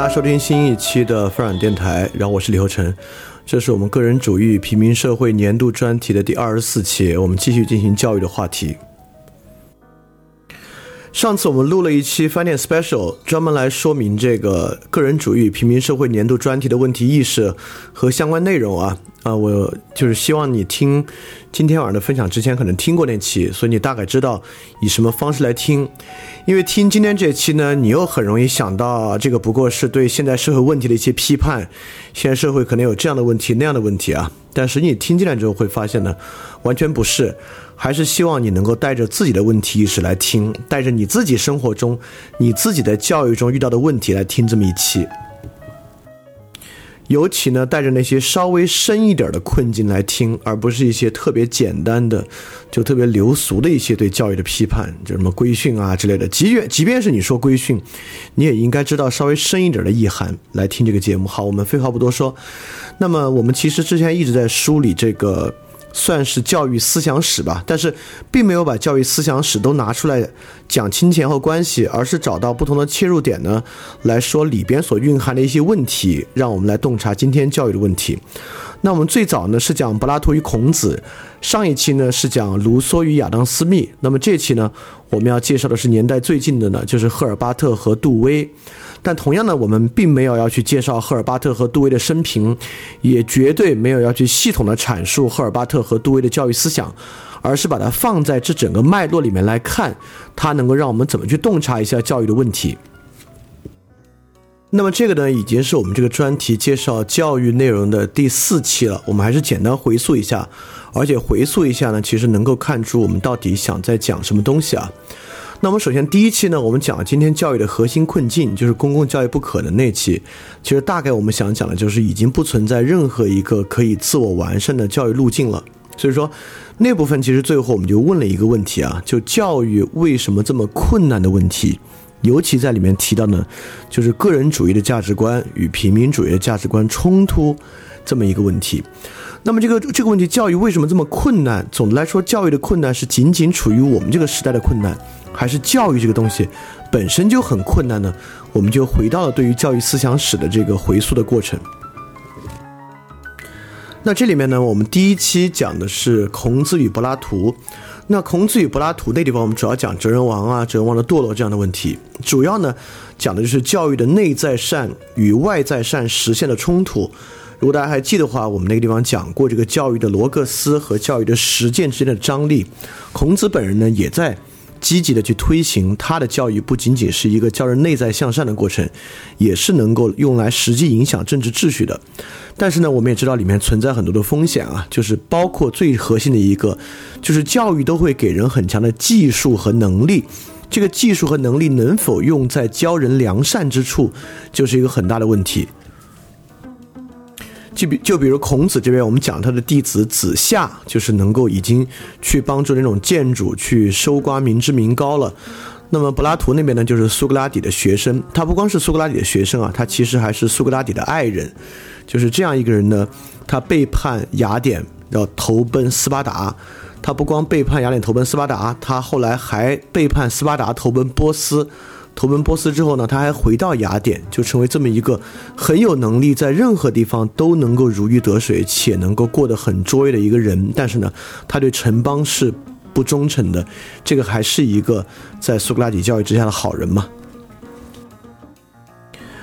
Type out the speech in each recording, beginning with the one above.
大家收听新一期的范软电台，然后我是李厚成，这是我们个人主义平民社会年度专题的第二十四期，我们继续进行教育的话题。上次我们录了一期翻店 special，专门来说明这个个人主义平民社会年度专题的问题意识和相关内容啊啊，我就是希望你听今天晚上的分享之前可能听过那期，所以你大概知道以什么方式来听。因为听今天这期呢，你又很容易想到这个不过是对现在社会问题的一些批判，现在社会可能有这样的问题那样的问题啊，但是你听进来之后会发现呢，完全不是。还是希望你能够带着自己的问题意识来听，带着你自己生活中、你自己的教育中遇到的问题来听这么一期。尤其呢，带着那些稍微深一点的困境来听，而不是一些特别简单的、就特别流俗的一些对教育的批判，就什么规训啊之类的。即便即便是你说规训，你也应该知道稍微深一点的意涵来听这个节目。好，我们废话不多说。那么，我们其实之前一直在梳理这个。算是教育思想史吧，但是并没有把教育思想史都拿出来讲清前后关系，而是找到不同的切入点呢，来说里边所蕴含的一些问题，让我们来洞察今天教育的问题。那我们最早呢是讲柏拉图与孔子，上一期呢是讲卢梭与亚当·斯密，那么这期呢我们要介绍的是年代最近的呢，就是赫尔巴特和杜威。但同样呢，我们并没有要去介绍赫尔巴特和杜威的生平，也绝对没有要去系统的阐述赫尔巴特和杜威的教育思想，而是把它放在这整个脉络里面来看，它能够让我们怎么去洞察一下教育的问题。那么这个呢，已经是我们这个专题介绍教育内容的第四期了。我们还是简单回溯一下，而且回溯一下呢，其实能够看出我们到底想在讲什么东西啊。那我们首先第一期呢，我们讲了今天教育的核心困境，就是公共教育不可能那期。其实大概我们想讲的就是已经不存在任何一个可以自我完善的教育路径了。所以说那部分其实最后我们就问了一个问题啊，就教育为什么这么困难的问题，尤其在里面提到呢，就是个人主义的价值观与平民主义的价值观冲突这么一个问题。那么这个这个问题，教育为什么这么困难？总的来说，教育的困难是仅仅处于我们这个时代的困难。还是教育这个东西本身就很困难呢？我们就回到了对于教育思想史的这个回溯的过程。那这里面呢，我们第一期讲的是孔子与柏拉图。那孔子与柏拉图那地方，我们主要讲哲人王啊、哲人王的堕落这样的问题。主要呢，讲的就是教育的内在善与外在善实现的冲突。如果大家还记得话，我们那个地方讲过这个教育的罗格斯和教育的实践之间的张力。孔子本人呢，也在。积极的去推行他的教育，不仅仅是一个教人内在向善的过程，也是能够用来实际影响政治秩序的。但是呢，我们也知道里面存在很多的风险啊，就是包括最核心的一个，就是教育都会给人很强的技术和能力，这个技术和能力能否用在教人良善之处，就是一个很大的问题。就比就比如孔子这边，我们讲他的弟子子夏，就是能够已经去帮助那种建主去收刮民脂民膏了。那么柏拉图那边呢，就是苏格拉底的学生，他不光是苏格拉底的学生啊，他其实还是苏格拉底的爱人。就是这样一个人呢，他背叛雅典，要投奔斯巴达。他不光背叛雅典投奔斯巴达，他后来还背叛斯巴达投奔波斯。投奔波斯之后呢，他还回到雅典，就成为这么一个很有能力，在任何地方都能够如鱼得水，且能够过得很卓越的一个人。但是呢，他对城邦是不忠诚的。这个还是一个在苏格拉底教育之下的好人嘛？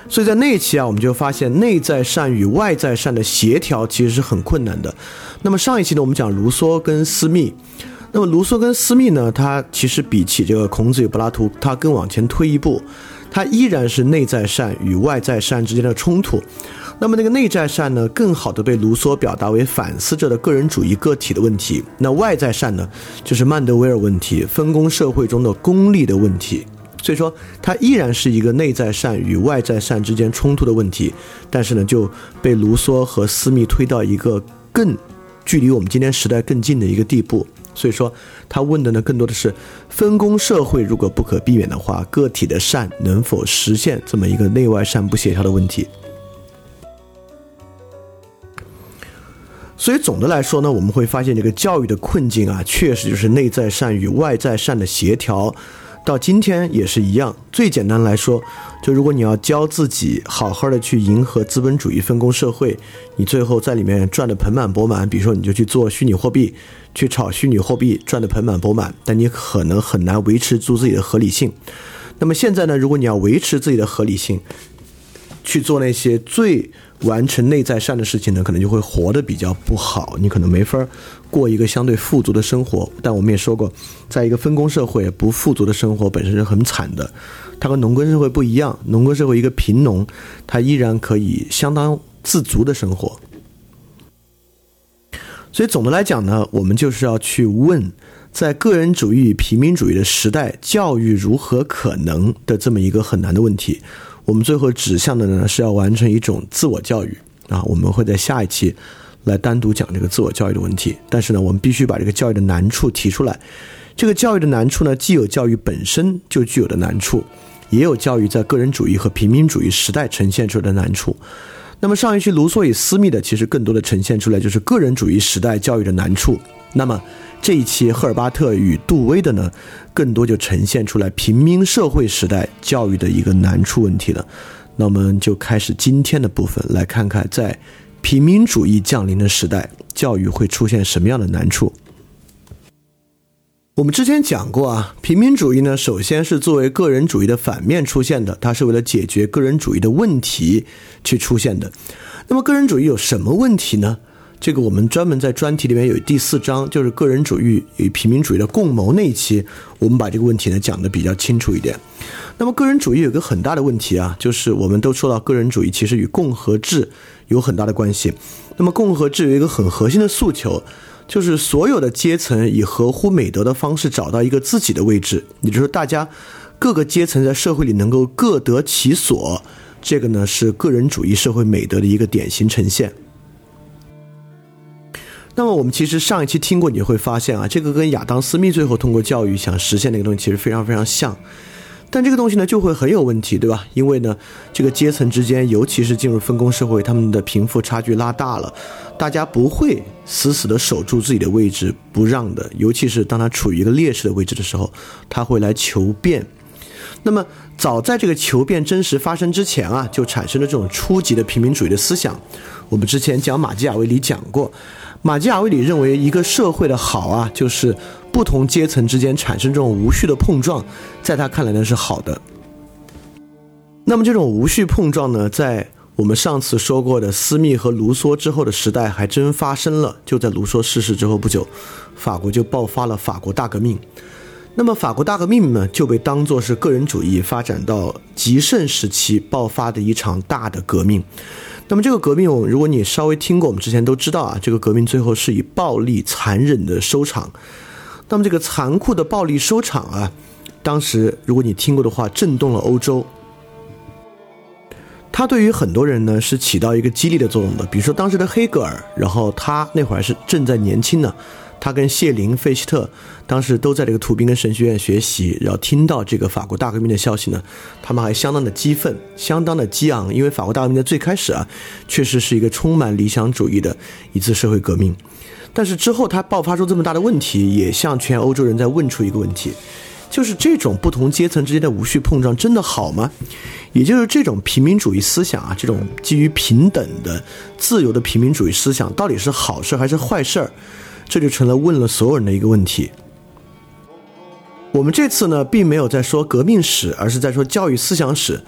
所以在那一期啊，我们就发现内在善与外在善的协调其实是很困难的。那么上一期呢，我们讲卢梭跟斯密。那么卢梭跟斯密呢，他其实比起这个孔子与柏拉图，他更往前推一步，他依然是内在善与外在善之间的冲突。那么那个内在善呢，更好的被卢梭表达为反思着的个人主义个体的问题。那外在善呢，就是曼德维尔问题，分工社会中的功利的问题。所以说，它依然是一个内在善与外在善之间冲突的问题。但是呢，就被卢梭和斯密推到一个更距离我们今天时代更近的一个地步。所以说，他问的呢，更多的是分工社会如果不可避免的话，个体的善能否实现这么一个内外善不协调的问题。所以总的来说呢，我们会发现这个教育的困境啊，确实就是内在善与外在善的协调。到今天也是一样。最简单来说，就如果你要教自己好好的去迎合资本主义分工社会，你最后在里面赚的盆满钵满，比如说你就去做虚拟货币，去炒虚拟货币赚的盆满钵满，但你可能很难维持住自己的合理性。那么现在呢，如果你要维持自己的合理性，去做那些最完成内在善的事情呢，可能就会活得比较不好，你可能没法过一个相对富足的生活。但我们也说过，在一个分工社会，不富足的生活本身是很惨的。它和农耕社会不一样，农耕社会一个贫农，他依然可以相当自足的生活。所以总的来讲呢，我们就是要去问，在个人主义与平民主义的时代，教育如何可能的这么一个很难的问题。我们最后指向的呢是要完成一种自我教育啊，我们会在下一期来单独讲这个自我教育的问题。但是呢，我们必须把这个教育的难处提出来。这个教育的难处呢，既有教育本身就具有的难处，也有教育在个人主义和平民主义时代呈现出来的难处。那么上一期卢梭与斯密的，其实更多的呈现出来就是个人主义时代教育的难处。那么这一期赫尔巴特与杜威的呢，更多就呈现出来平民社会时代教育的一个难处问题了。那我们就开始今天的部分，来看看在平民主义降临的时代，教育会出现什么样的难处。我们之前讲过啊，平民主义呢，首先是作为个人主义的反面出现的，它是为了解决个人主义的问题去出现的。那么个人主义有什么问题呢？这个我们专门在专题里面有第四章，就是个人主义与平民主义的共谋那一期，我们把这个问题呢讲的比较清楚一点。那么个人主义有个很大的问题啊，就是我们都说到个人主义其实与共和制有很大的关系。那么共和制有一个很核心的诉求，就是所有的阶层以合乎美德的方式找到一个自己的位置，也就是说大家各个阶层在社会里能够各得其所，这个呢是个人主义社会美德的一个典型呈现。那么我们其实上一期听过，你会发现啊，这个跟亚当·斯密最后通过教育想实现那个东西其实非常非常像，但这个东西呢就会很有问题，对吧？因为呢，这个阶层之间，尤其是进入分工社会，他们的贫富差距拉大了，大家不会死死的守住自己的位置不让的，尤其是当他处于一个劣势的位置的时候，他会来求变。那么早在这个求变真实发生之前啊，就产生了这种初级的平民主义的思想。我们之前讲马基雅维里讲过。马基雅维里认为，一个社会的好啊，就是不同阶层之间产生这种无序的碰撞，在他看来呢是好的。那么这种无序碰撞呢，在我们上次说过的斯密和卢梭之后的时代还真发生了。就在卢梭逝世之后不久，法国就爆发了法国大革命。那么法国大革命呢，就被当作是个人主义发展到极盛时期爆发的一场大的革命。那么这个革命，如果你稍微听过，我们之前都知道啊，这个革命最后是以暴力残忍的收场。那么这个残酷的暴力收场啊，当时如果你听过的话，震动了欧洲。它对于很多人呢是起到一个激励的作用的，比如说当时的黑格尔，然后他那会儿是正在年轻呢。他跟谢林、费希特当时都在这个图宾根神学院学习，然后听到这个法国大革命的消息呢，他们还相当的激愤，相当的激昂，因为法国大革命的最开始啊，确实是一个充满理想主义的一次社会革命，但是之后它爆发出这么大的问题，也向全欧洲人在问出一个问题，就是这种不同阶层之间的无序碰撞真的好吗？也就是这种平民主义思想啊，这种基于平等的、自由的平民主义思想，到底是好事还是坏事？这就成了问了所有人的一个问题。我们这次呢，并没有在说革命史，而是在说教育思想史。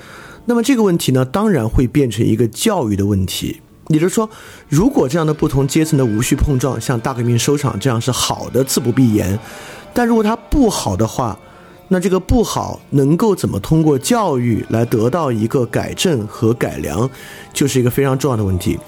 那么这个问题呢，当然会变成一个教育的问题。也就是说，如果这样的不同阶层的无序碰撞，像大革命收场这样是好的，自不必言。但如果它不好的话，那这个不好能够怎么通过教育来得到一个改正和改良，就是一个非常重要的问题。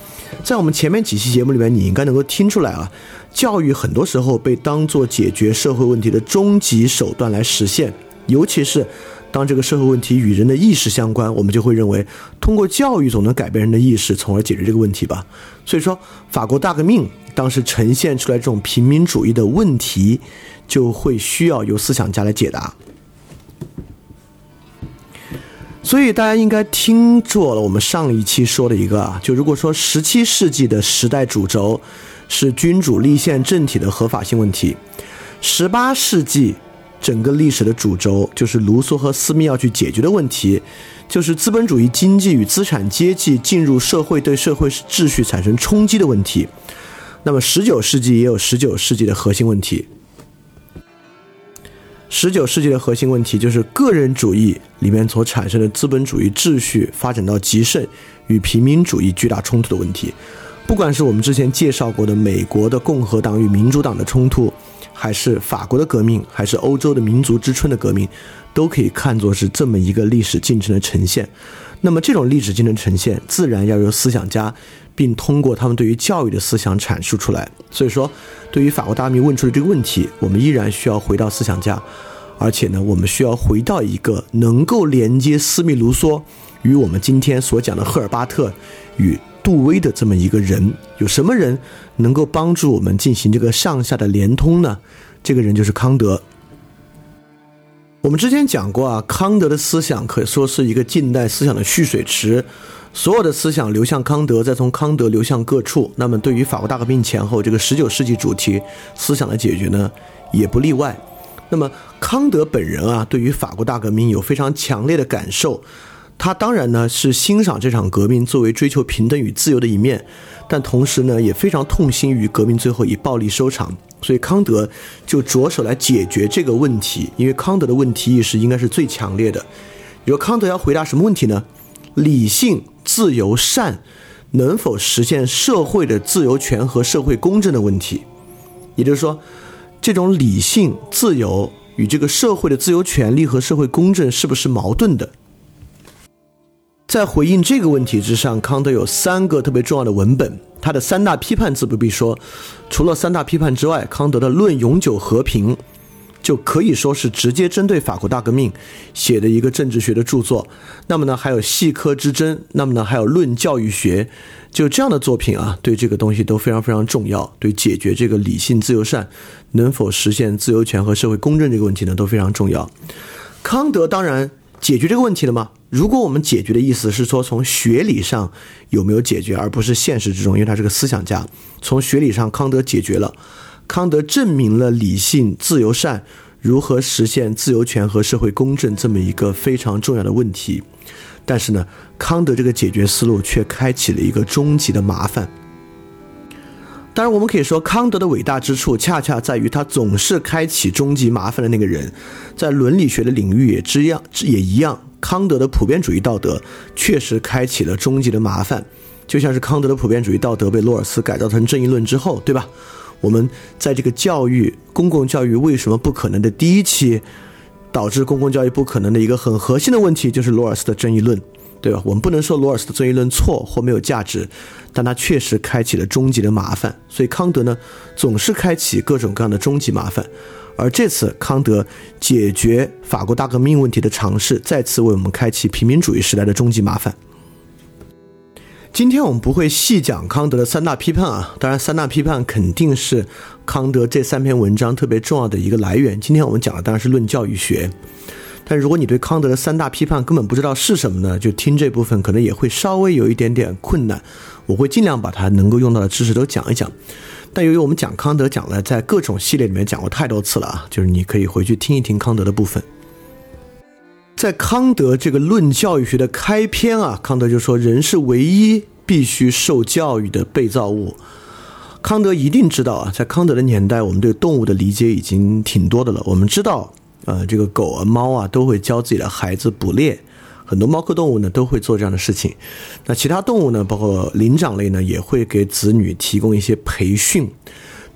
在我们前面几期节目里面，你应该能够听出来啊，教育很多时候被当做解决社会问题的终极手段来实现，尤其是当这个社会问题与人的意识相关，我们就会认为通过教育总能改变人的意识，从而解决这个问题吧。所以说，法国大革命当时呈现出来这种平民主义的问题，就会需要由思想家来解答。所以大家应该听做了我们上一期说的一个啊，就如果说十七世纪的时代主轴是君主立宪政体的合法性问题，十八世纪整个历史的主轴就是卢梭和斯密要去解决的问题，就是资本主义经济与资产阶级进入社会对社会秩序产生冲击的问题。那么十九世纪也有十九世纪的核心问题。十九世纪的核心问题就是个人主义里面所产生的资本主义秩序发展到极盛与平民主义巨大冲突的问题。不管是我们之前介绍过的美国的共和党与民主党的冲突，还是法国的革命，还是欧洲的民族之春的革命，都可以看作是这么一个历史进程的呈现。那么这种历史进程呈现，自然要由思想家，并通过他们对于教育的思想阐述出来。所以说。对于法国大革命问出的这个问题，我们依然需要回到思想家，而且呢，我们需要回到一个能够连接斯密卢梭与我们今天所讲的赫尔巴特与杜威的这么一个人。有什么人能够帮助我们进行这个上下的连通呢？这个人就是康德。我们之前讲过啊，康德的思想可以说是一个近代思想的蓄水池。所有的思想流向康德，再从康德流向各处。那么，对于法国大革命前后这个十九世纪主题思想的解决呢，也不例外。那么，康德本人啊，对于法国大革命有非常强烈的感受。他当然呢是欣赏这场革命作为追求平等与自由的一面，但同时呢也非常痛心于革命最后以暴力收场。所以，康德就着手来解决这个问题。因为康德的问题意识应该是最强烈的。比如康德要回答什么问题呢？理性。自由善能否实现社会的自由权和社会公正的问题，也就是说，这种理性自由与这个社会的自由权利和社会公正是不是矛盾的？在回应这个问题之上，康德有三个特别重要的文本，他的三大批判自不必说，除了三大批判之外，康德的《论永久和平》。就可以说是直接针对法国大革命写的一个政治学的著作。那么呢，还有细科之争，那么呢，还有论教育学，就这样的作品啊，对这个东西都非常非常重要，对解决这个理性自由善能否实现自由权和社会公正这个问题呢，都非常重要。康德当然解决这个问题了吗？如果我们解决的意思是说从学理上有没有解决，而不是现实之中，因为他是个思想家，从学理上康德解决了。康德证明了理性、自由、善如何实现自由权和社会公正这么一个非常重要的问题，但是呢，康德这个解决思路却开启了一个终极的麻烦。当然，我们可以说康德的伟大之处，恰恰在于他总是开启终极麻烦的那个人。在伦理学的领域也这样，也一样。康德的普遍主义道德确实开启了终极的麻烦，就像是康德的普遍主义道德被罗尔斯改造成正义论之后，对吧？我们在这个教育公共教育为什么不可能的第一期，导致公共教育不可能的一个很核心的问题，就是罗尔斯的正义论，对吧？我们不能说罗尔斯的正义论错或没有价值，但他确实开启了终极的麻烦。所以康德呢，总是开启各种各样的终极麻烦。而这次康德解决法国大革命问题的尝试，再次为我们开启平民主义时代的终极麻烦。今天我们不会细讲康德的三大批判啊，当然三大批判肯定是康德这三篇文章特别重要的一个来源。今天我们讲的当然是论教育学，但如果你对康德的三大批判根本不知道是什么呢，就听这部分可能也会稍微有一点点困难。我会尽量把它能够用到的知识都讲一讲。但由于我们讲康德讲了在各种系列里面讲过太多次了啊，就是你可以回去听一听康德的部分。在康德这个论教育学的开篇啊，康德就说人是唯一必须受教育的被造物。康德一定知道啊，在康德的年代，我们对动物的理解已经挺多的了。我们知道，呃，这个狗啊、猫啊都会教自己的孩子捕猎，很多猫科动物呢都会做这样的事情。那其他动物呢，包括灵长类呢，也会给子女提供一些培训。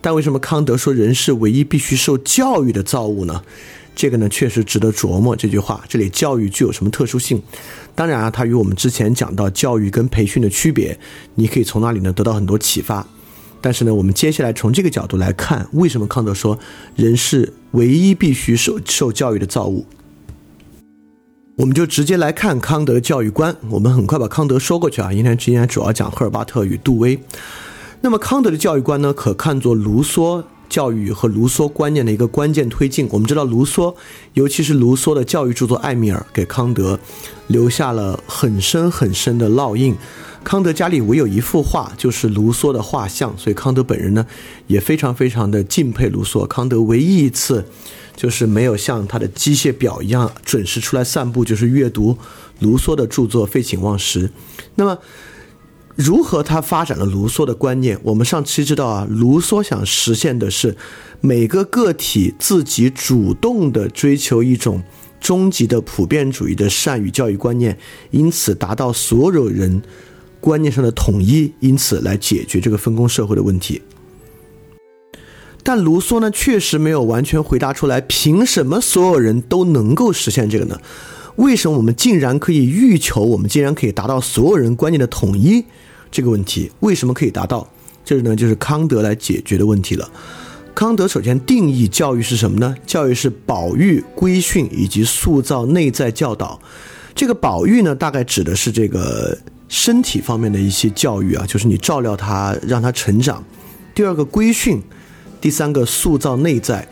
但为什么康德说人是唯一必须受教育的造物呢？这个呢，确实值得琢磨。这句话，这里教育具有什么特殊性？当然啊，它与我们之前讲到教育跟培训的区别，你可以从那里呢得到很多启发。但是呢，我们接下来从这个角度来看，为什么康德说人是唯一必须受受教育的造物？我们就直接来看康德的教育观。我们很快把康德说过去啊，因为今天主要讲赫尔巴特与杜威。那么康德的教育观呢，可看作卢梭。教育和卢梭观念的一个关键推进。我们知道，卢梭，尤其是卢梭的教育著作《艾米尔》，给康德留下了很深很深的烙印。康德家里唯有一幅画，就是卢梭的画像，所以康德本人呢也非常非常的敬佩卢梭。康德唯一一次就是没有像他的机械表一样准时出来散步，就是阅读卢梭的著作，废寝忘食。那么。如何他发展了卢梭的观念？我们上期知道啊，卢梭想实现的是每个个体自己主动的追求一种终极的普遍主义的善与教育观念，因此达到所有人观念上的统一，因此来解决这个分工社会的问题。但卢梭呢，确实没有完全回答出来，凭什么所有人都能够实现这个呢？为什么我们竟然可以欲求，我们竟然可以达到所有人观念的统一？这个问题为什么可以达到？这呢，就是康德来解决的问题了。康德首先定义教育是什么呢？教育是保育、规训以及塑造内在教导。这个保育呢，大概指的是这个身体方面的一些教育啊，就是你照料他，让他成长。第二个规训，第三个塑造内在。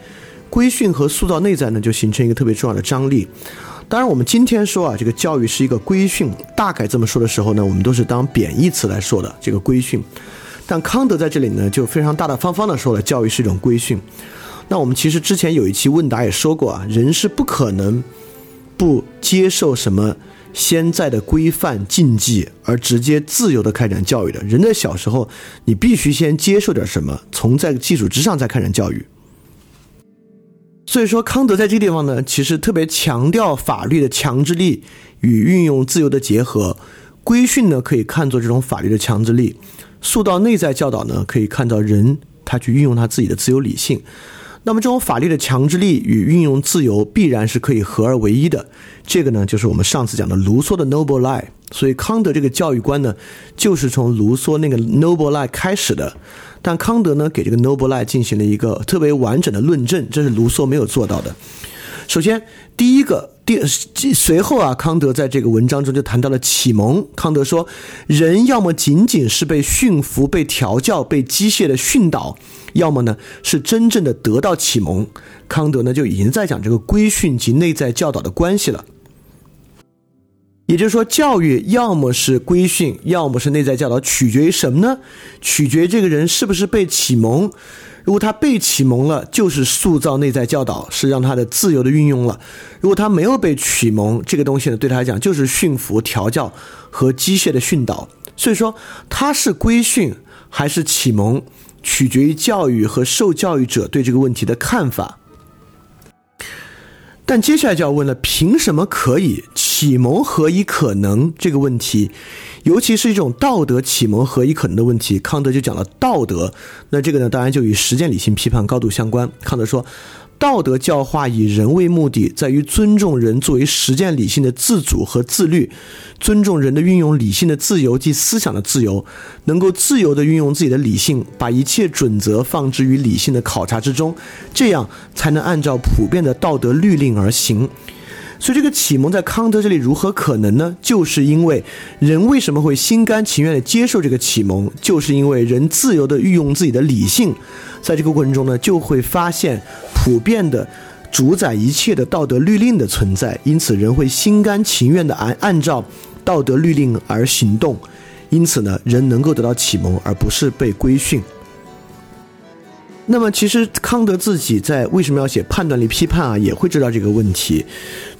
规训和塑造内在呢，就形成一个特别重要的张力。当然，我们今天说啊，这个教育是一个规训，大概这么说的时候呢，我们都是当贬义词来说的这个规训。但康德在这里呢，就非常大大方方的说了，教育是一种规训。那我们其实之前有一期问答也说过啊，人是不可能不接受什么现在的规范禁忌而直接自由的开展教育的。人在小时候，你必须先接受点什么，从在基础之上再开展教育。所以说，康德在这个地方呢，其实特别强调法律的强制力与运用自由的结合。规训呢，可以看作这种法律的强制力；塑造内在教导呢，可以看到人他去运用他自己的自由理性。那么，这种法律的强制力与运用自由必然是可以合而为一的。这个呢，就是我们上次讲的卢梭的 noble lie。所以，康德这个教育观呢，就是从卢梭那个 noble lie 开始的。但康德呢，给这个 noble lie 进行了一个特别完整的论证，这是卢梭没有做到的。首先，第一个，第随后啊，康德在这个文章中就谈到了启蒙。康德说，人要么仅仅是被驯服、被调教、被机械的训导，要么呢是真正的得到启蒙。康德呢就已经在讲这个规训及内在教导的关系了。也就是说，教育要么是规训，要么是内在教导，取决于什么呢？取决于这个人是不是被启蒙。如果他被启蒙了，就是塑造内在教导，是让他的自由的运用了；如果他没有被启蒙，这个东西呢，对他来讲就是驯服、调教和机械的训导。所以说，他是规训还是启蒙，取决于教育和受教育者对这个问题的看法。但接下来就要问了：凭什么可以？启蒙何以可能这个问题，尤其是一种道德启蒙何以可能的问题，康德就讲了道德。那这个呢，当然就与实践理性批判高度相关。康德说。道德教化以人为目的，在于尊重人作为实践理性的自主和自律，尊重人的运用理性的自由及思想的自由，能够自由地运用自己的理性，把一切准则放置于理性的考察之中，这样才能按照普遍的道德律令而行。所以，这个启蒙在康德这里如何可能呢？就是因为人为什么会心甘情愿地接受这个启蒙，就是因为人自由地运用自己的理性，在这个过程中呢，就会发现普遍的主宰一切的道德律令的存在，因此人会心甘情愿地按按照道德律令而行动，因此呢，人能够得到启蒙，而不是被规训。那么，其实康德自己在为什么要写判断力批判啊，也会知道这个问题，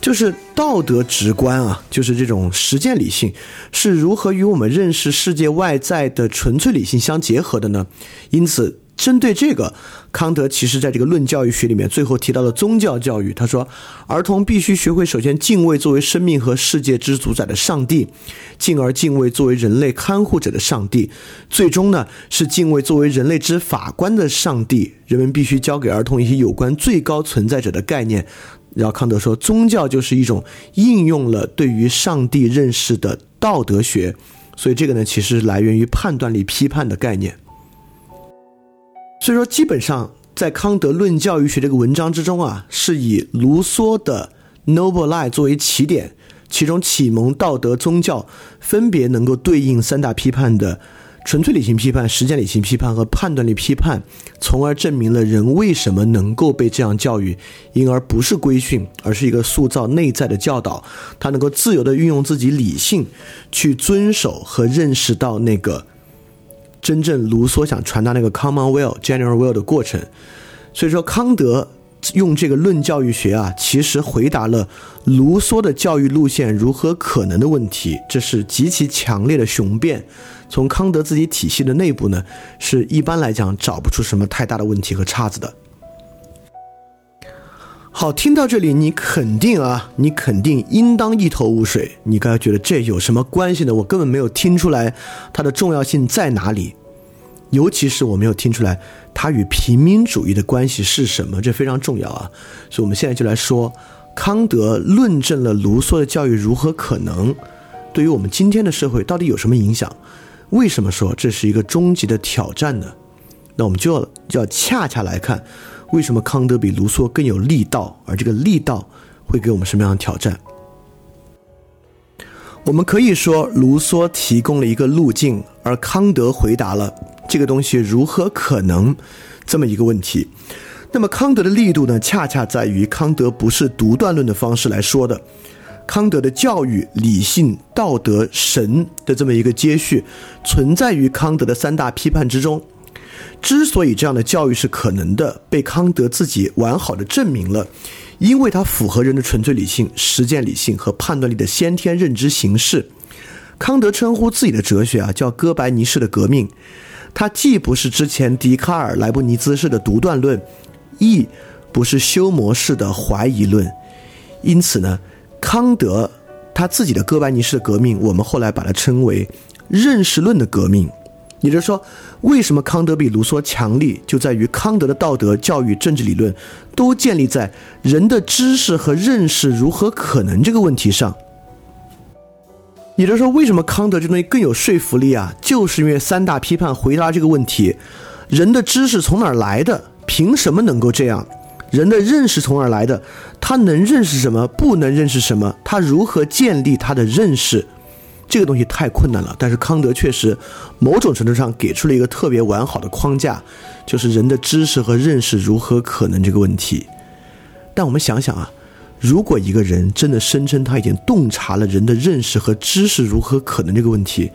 就是道德直观啊，就是这种实践理性是如何与我们认识世界外在的纯粹理性相结合的呢？因此。针对这个，康德其实在这个《论教育学》里面最后提到了宗教教育。他说，儿童必须学会首先敬畏作为生命和世界之主宰的上帝，进而敬畏作为人类看护者的上帝，最终呢是敬畏作为人类之法官的上帝。人们必须教给儿童一些有关最高存在者的概念。然后康德说，宗教就是一种应用了对于上帝认识的道德学。所以这个呢，其实来源于判断力批判的概念。所以说，基本上在康德《论教育学》这个文章之中啊，是以卢梭的《Noble Lie》作为起点，其中启蒙、道德、宗教分别能够对应三大批判的纯粹理性批判、实践理性批判和判断力批判，从而证明了人为什么能够被这样教育，因而不是规训，而是一个塑造内在的教导，他能够自由地运用自己理性去遵守和认识到那个。真正卢梭想传达那个 common will、general will 的过程，所以说康德用这个论教育学啊，其实回答了卢梭的教育路线如何可能的问题，这是极其强烈的雄辩。从康德自己体系的内部呢，是一般来讲找不出什么太大的问题和岔子的。好，听到这里，你肯定啊，你肯定应当一头雾水。你刚才觉得这有什么关系呢？我根本没有听出来它的重要性在哪里，尤其是我没有听出来它与平民主义的关系是什么，这非常重要啊。所以，我们现在就来说，康德论证了卢梭的教育如何可能，对于我们今天的社会到底有什么影响？为什么说这是一个终极的挑战呢？那我们就要要恰恰来看。为什么康德比卢梭更有力道？而这个力道会给我们什么样的挑战？我们可以说，卢梭提供了一个路径，而康德回答了这个东西如何可能这么一个问题。那么，康德的力度呢？恰恰在于康德不是独断论的方式来说的。康德的教育、理性、道德、神的这么一个接续，存在于康德的三大批判之中。之所以这样的教育是可能的，被康德自己完好的证明了，因为它符合人的纯粹理性、实践理性和判断力的先天认知形式。康德称呼自己的哲学啊叫哥白尼式的革命，它既不是之前笛卡尔、莱布尼兹式的独断论，亦不是休谟式的怀疑论。因此呢，康德他自己的哥白尼式的革命，我们后来把它称为认识论的革命。也就是说，为什么康德比卢梭强力，就在于康德的道德、教育、政治理论都建立在人的知识和认识如何可能这个问题上。也就是说，为什么康德这东西更有说服力啊？就是因为三大批判回答这个问题：人的知识从哪儿来的？凭什么能够这样？人的认识从哪儿来的？他能认识什么？不能认识什么？他如何建立他的认识？这个东西太困难了，但是康德确实某种程度上给出了一个特别完好的框架，就是人的知识和认识如何可能这个问题。但我们想想啊，如果一个人真的声称他已经洞察了人的认识和知识如何可能这个问题，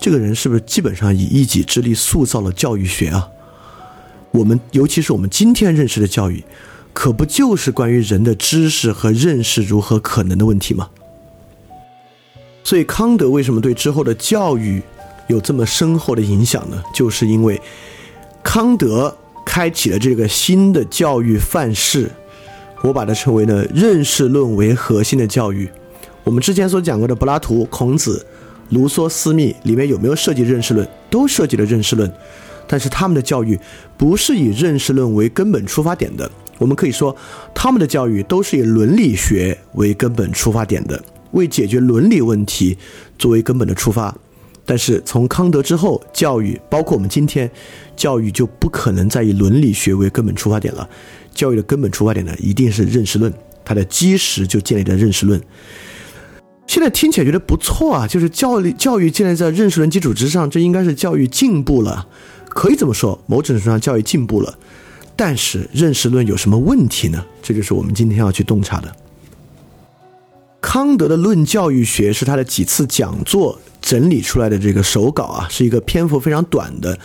这个人是不是基本上以一己之力塑造了教育学啊？我们尤其是我们今天认识的教育，可不就是关于人的知识和认识如何可能的问题吗？所以，康德为什么对之后的教育有这么深厚的影响呢？就是因为康德开启了这个新的教育范式，我把它称为呢认识论为核心的教育。我们之前所讲过的柏拉图、孔子、卢梭、斯密里面有没有涉及认识论？都涉及了认识论，但是他们的教育不是以认识论为根本出发点的。我们可以说，他们的教育都是以伦理学为根本出发点的，为解决伦理问题作为根本的出发。但是从康德之后，教育包括我们今天，教育就不可能再以伦理学为根本出发点了。教育的根本出发点呢，一定是认识论，它的基石就建立在认识论。现在听起来觉得不错啊，就是教育教育建立在认识论基础之上，这应该是教育进步了，可以这么说，某种程度上教育进步了。但是认识论有什么问题呢？这就是我们今天要去洞察的。康德的《论教育学》是他的几次讲座整理出来的这个手稿啊，是一个篇幅非常短的，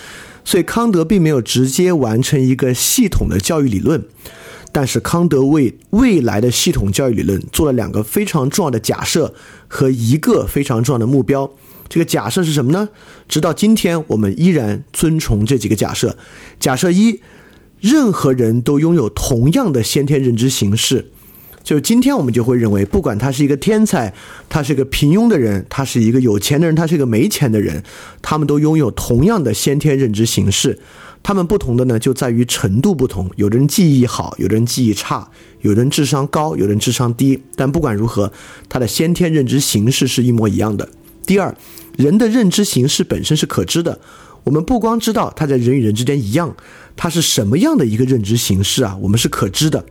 所以康德并没有直接完成一个系统的教育理论。但是康德为未来的系统教育理论做了两个非常重要的假设和一个非常重要的目标。这个假设是什么呢？直到今天，我们依然遵从这几个假设。假设一，任何人都拥有同样的先天认知形式。就今天我们就会认为，不管他是一个天才，他是一个平庸的人，他是一个有钱的人，他是一个没钱的人，他们都拥有同样的先天认知形式。他们不同的呢，就在于程度不同。有的人记忆好，有的人记忆差，有的人智商高，有的人智商低。但不管如何，他的先天认知形式是一模一样的。第二，人的认知形式本身是可知的。我们不光知道他在人与人之间一样，他是什么样的一个认知形式啊？我们是可知的，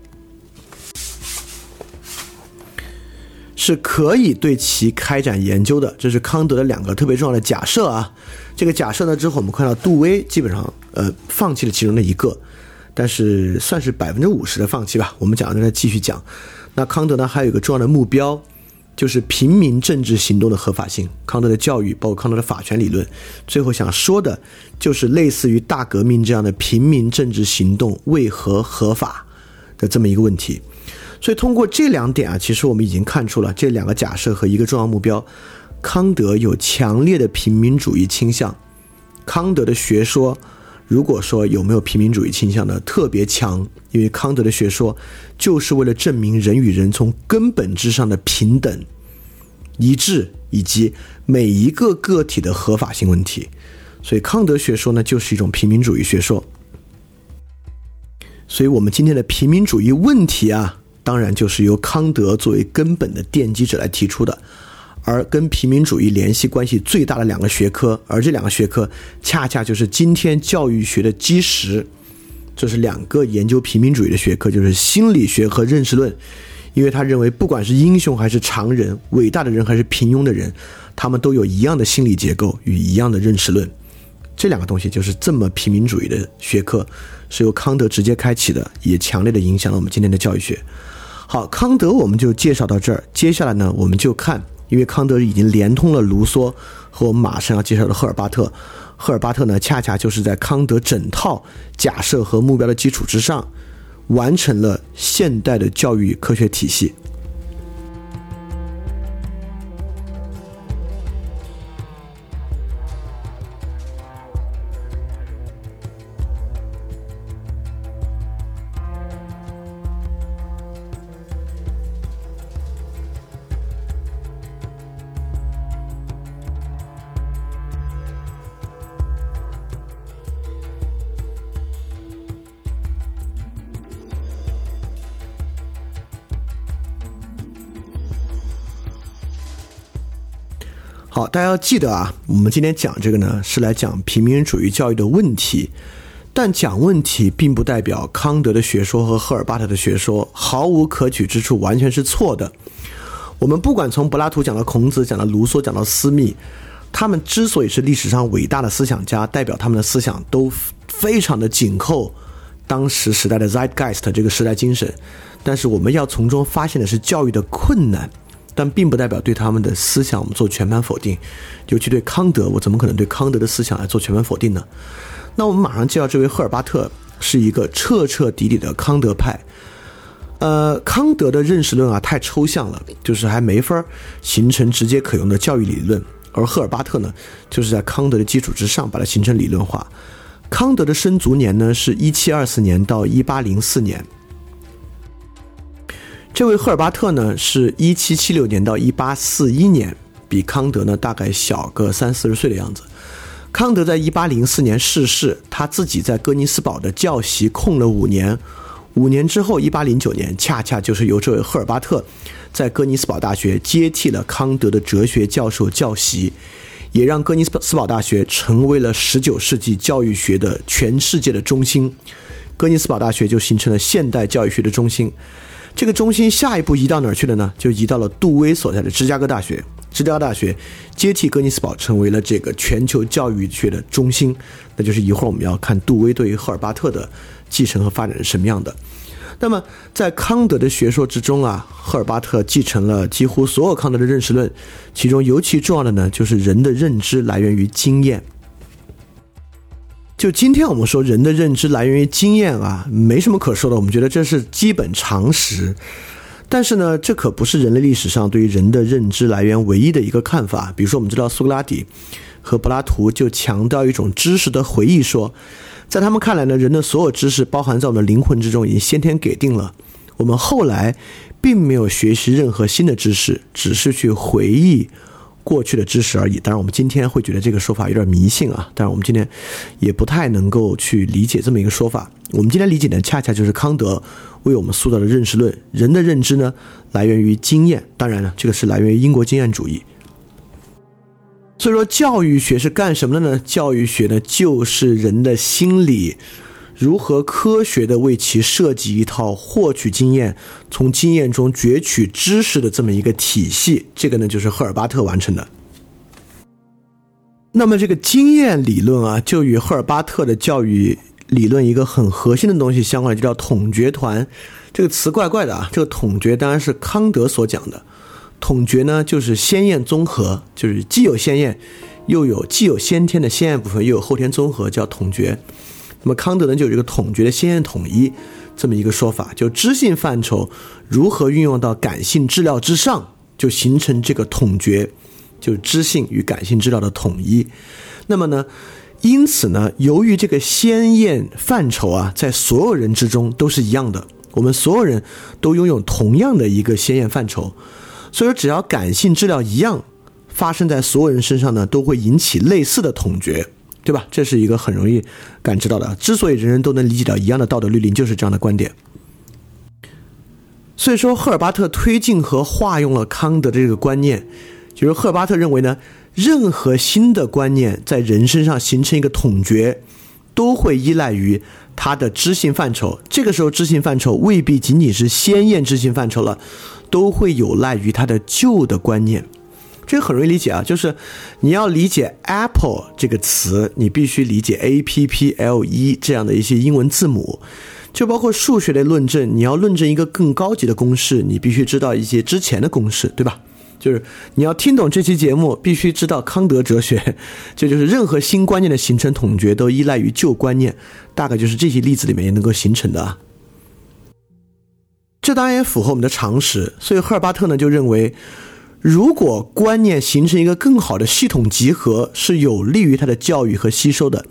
是可以对其开展研究的。这是康德的两个特别重要的假设啊。这个假设呢之后，我们看到杜威基本上。呃，放弃了其中的一个，但是算是百分之五十的放弃吧。我们讲，再继续讲。那康德呢，还有一个重要的目标，就是平民政治行动的合法性。康德的教育，包括康德的法权理论，最后想说的，就是类似于大革命这样的平民政治行动为何合法的这么一个问题。所以通过这两点啊，其实我们已经看出了这两个假设和一个重要目标，康德有强烈的平民主义倾向。康德的学说。如果说有没有平民主义倾向呢？特别强，因为康德的学说就是为了证明人与人从根本之上的平等、一致以及每一个个体的合法性问题，所以康德学说呢就是一种平民主义学说。所以我们今天的平民主义问题啊，当然就是由康德作为根本的奠基者来提出的。而跟平民主义联系关系最大的两个学科，而这两个学科恰恰就是今天教育学的基石。这是两个研究平民主义的学科，就是心理学和认识论。因为他认为，不管是英雄还是常人，伟大的人还是平庸的人，他们都有一样的心理结构与一样的认识论。这两个东西就是这么平民主义的学科，是由康德直接开启的，也强烈的影响了我们今天的教育学。好，康德我们就介绍到这儿，接下来呢，我们就看。因为康德已经连通了卢梭和我们马上要介绍的赫尔巴特，赫尔巴特呢，恰恰就是在康德整套假设和目标的基础之上，完成了现代的教育科学体系。好，大家要记得啊，我们今天讲这个呢，是来讲平民主义教育的问题。但讲问题，并不代表康德的学说和赫尔巴特的学说毫无可取之处，完全是错的。我们不管从柏拉图讲到孔子，讲到卢梭，讲到斯密，他们之所以是历史上伟大的思想家，代表他们的思想都非常的紧扣当时时代的 zeitgeist 这个时代精神。但是我们要从中发现的是教育的困难。但并不代表对他们的思想我们做全盘否定，尤其对康德，我怎么可能对康德的思想来做全盘否定呢？那我们马上介绍这位赫尔巴特是一个彻彻底底的康德派。呃，康德的认识论啊太抽象了，就是还没法形成直接可用的教育理论。而赫尔巴特呢，就是在康德的基础之上把它形成理论化。康德的生卒年呢是一七二四年到一八零四年。这位赫尔巴特呢，是一七七六年到一八四一年，比康德呢大概小个三四十岁的样子。康德在一八零四年逝世，他自己在哥尼斯堡的教席空了五年。五年之后，一八零九年，恰恰就是由这位赫尔巴特在哥尼斯堡大学接替了康德的哲学教授教席，也让哥尼斯堡大学成为了十九世纪教育学的全世界的中心。哥尼斯堡大学就形成了现代教育学的中心。这个中心下一步移到哪儿去了呢？就移到了杜威所在的芝加哥大学。芝加哥大学接替哥尼斯堡，成为了这个全球教育学的中心。那就是一会儿我们要看杜威对于赫尔巴特的继承和发展是什么样的。那么在康德的学说之中啊，赫尔巴特继承了几乎所有康德的认识论，其中尤其重要的呢，就是人的认知来源于经验。就今天我们说人的认知来源于经验啊，没什么可说的，我们觉得这是基本常识。但是呢，这可不是人类历史上对于人的认知来源唯一的一个看法。比如说，我们知道苏格拉底和柏拉图就强调一种知识的回忆说，在他们看来呢，人的所有知识包含在我们的灵魂之中，已经先天给定了。我们后来并没有学习任何新的知识，只是去回忆。过去的知识而已。当然，我们今天会觉得这个说法有点迷信啊。当然，我们今天也不太能够去理解这么一个说法。我们今天理解的恰恰就是康德为我们塑造的认识论：人的认知呢，来源于经验。当然了，这个是来源于英国经验主义。所以说，教育学是干什么的呢？教育学呢，就是人的心理。如何科学的为其设计一套获取经验、从经验中攫取知识的这么一个体系？这个呢，就是赫尔巴特完成的。那么，这个经验理论啊，就与赫尔巴特的教育理论一个很核心的东西相关，就叫统觉团。这个词怪怪的啊，这个统觉当然是康德所讲的。统觉呢，就是先验综合，就是既有先验，又有既有先天的先验部分，又有后天综合，叫统觉。那么康德呢就有一个统觉的先验统一这么一个说法，就知性范畴如何运用到感性治疗之上，就形成这个统觉，就知性与感性治疗的统一。那么呢，因此呢，由于这个先验范畴啊，在所有人之中都是一样的，我们所有人都拥有同样的一个先验范畴，所以说只要感性治疗一样发生在所有人身上呢，都会引起类似的统觉。对吧？这是一个很容易感知到的。之所以人人都能理解到一样的道德律令，就是这样的观点。所以说，赫尔巴特推进和化用了康德的这个观念，就是赫尔巴特认为呢，任何新的观念在人身上形成一个统觉，都会依赖于他的知性范畴。这个时候，知性范畴未必仅仅是先验知性范畴了，都会有赖于他的旧的观念。这个很容易理解啊，就是你要理解 Apple 这个词，你必须理解 A P P L E 这样的一些英文字母，就包括数学的论证，你要论证一个更高级的公式，你必须知道一些之前的公式，对吧？就是你要听懂这期节目，必须知道康德哲学。这就是任何新观念的形成统觉都依赖于旧观念，大概就是这些例子里面也能够形成的啊。这当然也符合我们的常识，所以赫尔巴特呢就认为。如果观念形成一个更好的系统集合，是有利于他的教育和吸收的。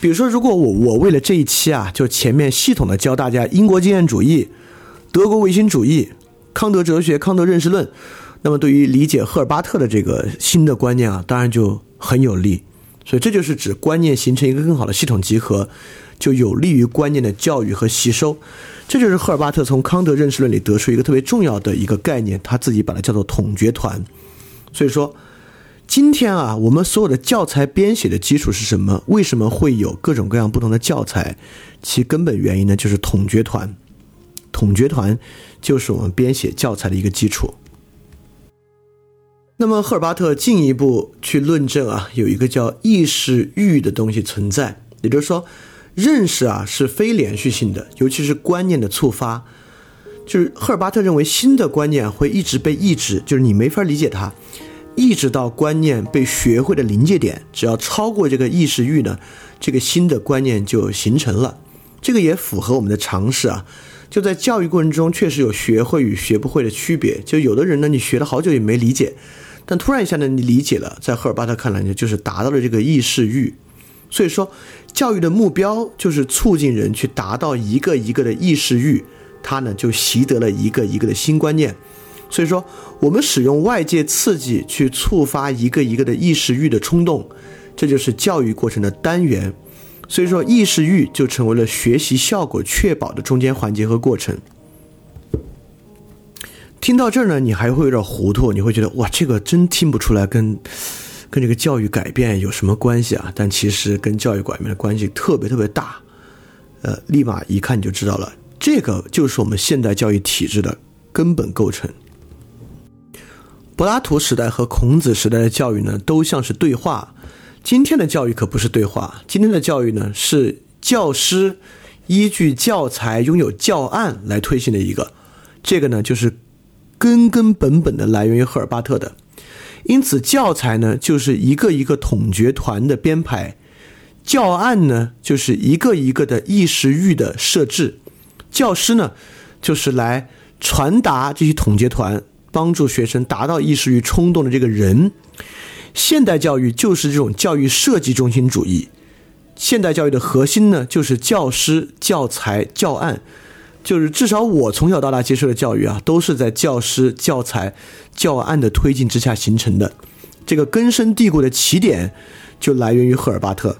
比如说，如果我我为了这一期啊，就前面系统的教大家英国经验主义、德国唯心主义、康德哲学、康德认识论，那么对于理解赫尔巴特的这个新的观念啊，当然就很有利。所以这就是指观念形成一个更好的系统集合，就有利于观念的教育和吸收。这就是赫尔巴特从康德认识论里得出一个特别重要的一个概念，他自己把它叫做统觉团。所以说，今天啊，我们所有的教材编写的基础是什么？为什么会有各种各样不同的教材？其根本原因呢，就是统觉团。统觉团就是我们编写教材的一个基础。那么，赫尔巴特进一步去论证啊，有一个叫意识域的东西存在，也就是说。认识啊是非连续性的，尤其是观念的触发，就是赫尔巴特认为新的观念会一直被抑制，就是你没法理解它，一直到观念被学会的临界点，只要超过这个意识域呢，这个新的观念就形成了。这个也符合我们的常识啊，就在教育过程中确实有学会与学不会的区别，就有的人呢你学了好久也没理解，但突然一下呢你理解了，在赫尔巴特看来呢就是达到了这个意识域。所以说，教育的目标就是促进人去达到一个一个的意识域，他呢就习得了一个一个的新观念。所以说，我们使用外界刺激去触发一个一个的意识欲的冲动，这就是教育过程的单元。所以说，意识欲就成为了学习效果确保的中间环节和过程。听到这儿呢，你还会有点糊涂，你会觉得哇，这个真听不出来跟跟这个教育改变有什么关系啊？但其实跟教育改变的关系特别特别大。呃，立马一看你就知道了，这个就是我们现代教育体制的根本构成。柏拉图时代和孔子时代的教育呢，都像是对话。今天的教育可不是对话，今天的教育呢，是教师依据教材、拥有教案来推行的一个。这个呢，就是根根本本的来源于赫尔巴特的。因此，教材呢，就是一个一个统觉团的编排；教案呢，就是一个一个的意识域的设置；教师呢，就是来传达这些统结团。帮助学生达到意识域冲动的这个人，现代教育就是这种教育设计中心主义。现代教育的核心呢，就是教师、教材、教案，就是至少我从小到大接受的教育啊，都是在教师、教材、教案的推进之下形成的。这个根深蒂固的起点就来源于赫尔巴特。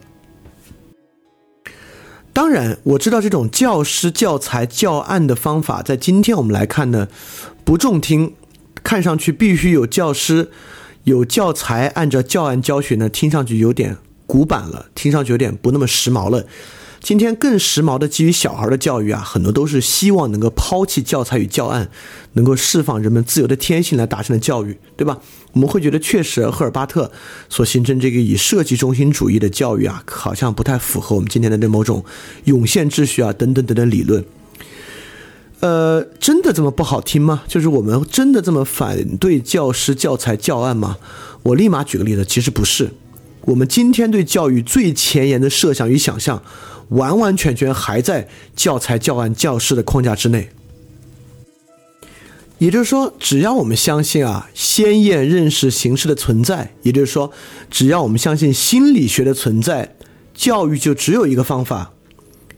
当然，我知道这种教师、教材、教案的方法，在今天我们来看呢，不中听。看上去必须有教师、有教材，按照教案教学呢，听上去有点古板了，听上去有点不那么时髦了。今天更时髦的基于小孩的教育啊，很多都是希望能够抛弃教材与教案，能够释放人们自由的天性来达成的教育，对吧？我们会觉得确实赫尔巴特所形成这个以设计中心主义的教育啊，好像不太符合我们今天的那某种涌现秩序啊等等等等理论。呃，真的这么不好听吗？就是我们真的这么反对教师、教材、教案吗？我立马举个例子，其实不是。我们今天对教育最前沿的设想与想象，完完全全还在教材、教案、教师的框架之内。也就是说，只要我们相信啊，先验认识形式的存在，也就是说，只要我们相信心理学的存在，教育就只有一个方法，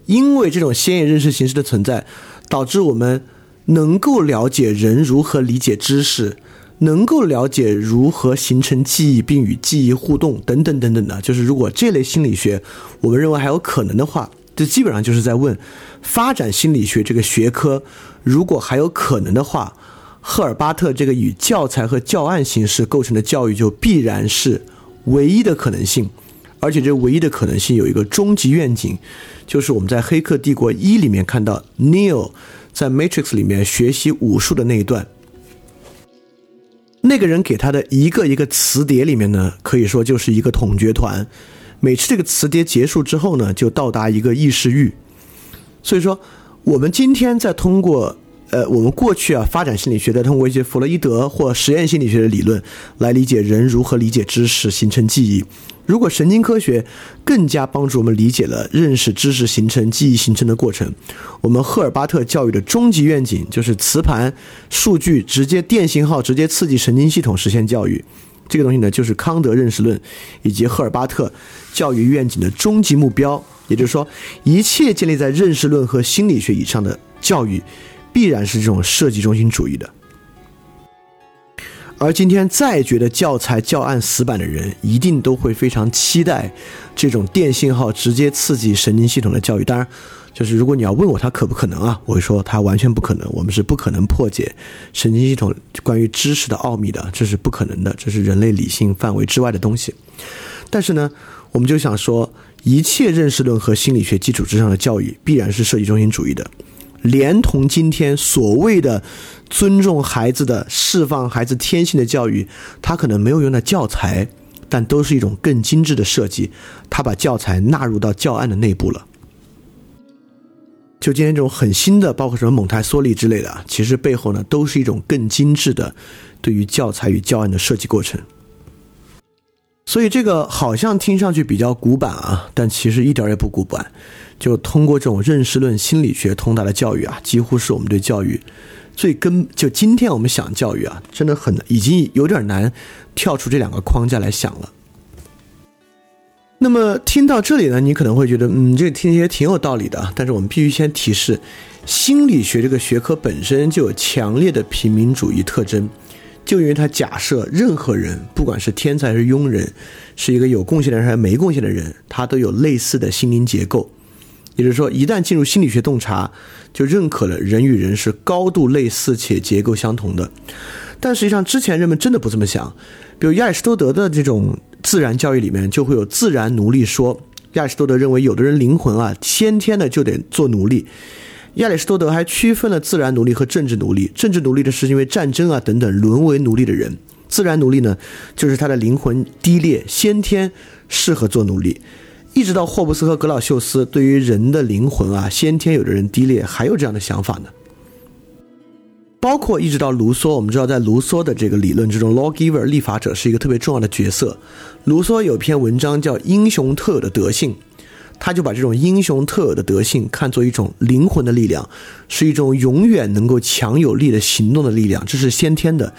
因为这种先验认识形式的存在。导致我们能够了解人如何理解知识，能够了解如何形成记忆并与记忆互动等等等等的。就是如果这类心理学我们认为还有可能的话，这基本上就是在问：发展心理学这个学科，如果还有可能的话，赫尔巴特这个以教材和教案形式构成的教育就必然是唯一的可能性。而且这唯一的可能性有一个终极愿景，就是我们在《黑客帝国一》里面看到 Neo 在 Matrix 里面学习武术的那一段，那个人给他的一个一个磁碟里面呢，可以说就是一个统觉团。每次这个磁碟结束之后呢，就到达一个意识域。所以说，我们今天在通过。呃，我们过去啊，发展心理学在通过一些弗洛伊德或实验心理学的理论来理解人如何理解知识、形成记忆。如果神经科学更加帮助我们理解了认识知识形成、记忆形成的过程，我们赫尔巴特教育的终极愿景就是磁盘、数据直接电信号直接刺激神经系统实现教育。这个东西呢，就是康德认识论以及赫尔巴特教育愿景的终极目标。也就是说，一切建立在认识论和心理学以上的教育。必然是这种设计中心主义的，而今天再觉得教材教案死板的人，一定都会非常期待这种电信号直接刺激神经系统的教育。当然，就是如果你要问我它可不可能啊，我会说它完全不可能。我们是不可能破解神经系统关于知识的奥秘的，这是不可能的，这是人类理性范围之外的东西。但是呢，我们就想说，一切认识论和心理学基础之上的教育，必然是设计中心主义的。连同今天所谓的尊重孩子的、释放孩子天性的教育，他可能没有用到教材，但都是一种更精致的设计。他把教材纳入到教案的内部了。就今天这种很新的，包括什么蒙台梭利之类的，其实背后呢，都是一种更精致的对于教材与教案的设计过程。所以这个好像听上去比较古板啊，但其实一点也不古板。就通过这种认识论心理学通达的教育啊，几乎是我们对教育最根。就今天我们想教育啊，真的很已经有点难跳出这两个框架来想了。那么听到这里呢，你可能会觉得，嗯，这听起来挺有道理的。但是我们必须先提示，心理学这个学科本身就有强烈的平民主义特征，就因为它假设任何人，不管是天才还是庸人，是一个有贡献的人还是没贡献的人，他都有类似的心灵结构。也就是说，一旦进入心理学洞察，就认可了人与人是高度类似且结构相同的。但实际上，之前人们真的不这么想。比如亚里士多德的这种自然教育里面，就会有自然奴隶说。亚里士多德认为，有的人灵魂啊，先天的就得做奴隶。亚里士多德还区分了自然奴隶和政治奴隶。政治奴隶的是因为战争啊等等沦为奴隶的人；自然奴隶呢，就是他的灵魂低劣，先天适合做奴隶。一直到霍布斯和格老秀斯，对于人的灵魂啊，先天有的人低劣，还有这样的想法呢。包括一直到卢梭，我们知道在卢梭的这个理论之中，lawgiver 立法者是一个特别重要的角色。卢梭有篇文章叫《英雄特有的德性》，他就把这种英雄特有的德性看作一种灵魂的力量，是一种永远能够强有力的行动的力量，这是先天的。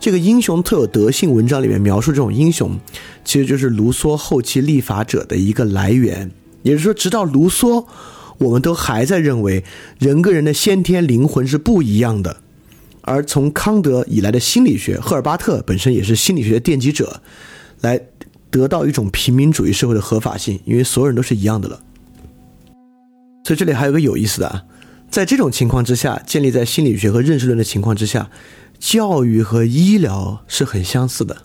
这个英雄特有德性文章里面描述这种英雄，其实就是卢梭后期立法者的一个来源。也就是说，直到卢梭，我们都还在认为人跟人的先天灵魂是不一样的。而从康德以来的心理学，赫尔巴特本身也是心理学的奠基者，来得到一种平民主义社会的合法性，因为所有人都是一样的了。所以这里还有个有意思的啊，在这种情况之下，建立在心理学和认识论的情况之下。教育和医疗是很相似的，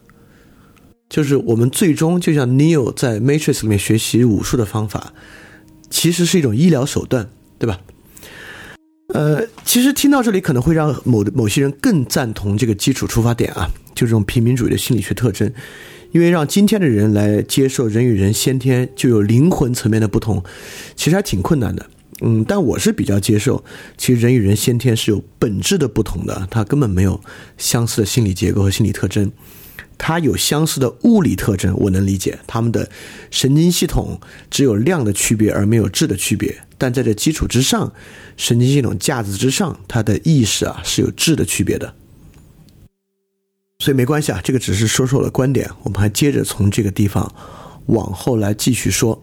就是我们最终就像 Neo 在 Matrix 里面学习武术的方法，其实是一种医疗手段，对吧？呃，其实听到这里可能会让某某些人更赞同这个基础出发点啊，就这种平民主义的心理学特征，因为让今天的人来接受人与人先天就有灵魂层面的不同，其实还挺困难的。嗯，但我是比较接受，其实人与人先天是有本质的不同的，它根本没有相似的心理结构和心理特征，它有相似的物理特征，我能理解，他们的神经系统只有量的区别而没有质的区别，但在这基础之上，神经系统架子之上，它的意识啊是有质的区别的，所以没关系啊，这个只是说说我的观点，我们还接着从这个地方往后来继续说。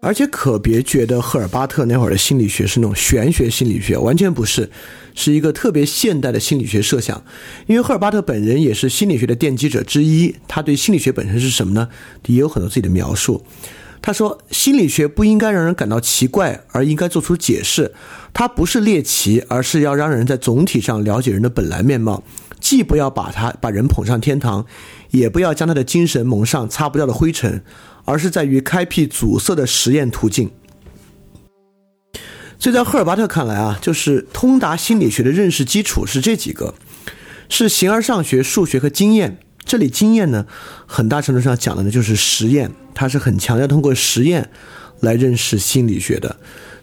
而且可别觉得赫尔巴特那会儿的心理学是那种玄学心理学，完全不是，是一个特别现代的心理学设想。因为赫尔巴特本人也是心理学的奠基者之一，他对心理学本身是什么呢？也有很多自己的描述。他说，心理学不应该让人感到奇怪，而应该做出解释。它不是猎奇，而是要让人在总体上了解人的本来面貌，既不要把他把人捧上天堂，也不要将他的精神蒙上擦不掉的灰尘。而是在于开辟阻塞的实验途径。所以在赫尔巴特看来啊，就是通达心理学的认识基础是这几个：是形而上学、数学和经验。这里经验呢，很大程度上讲的呢就是实验，它是很强调通过实验来认识心理学的。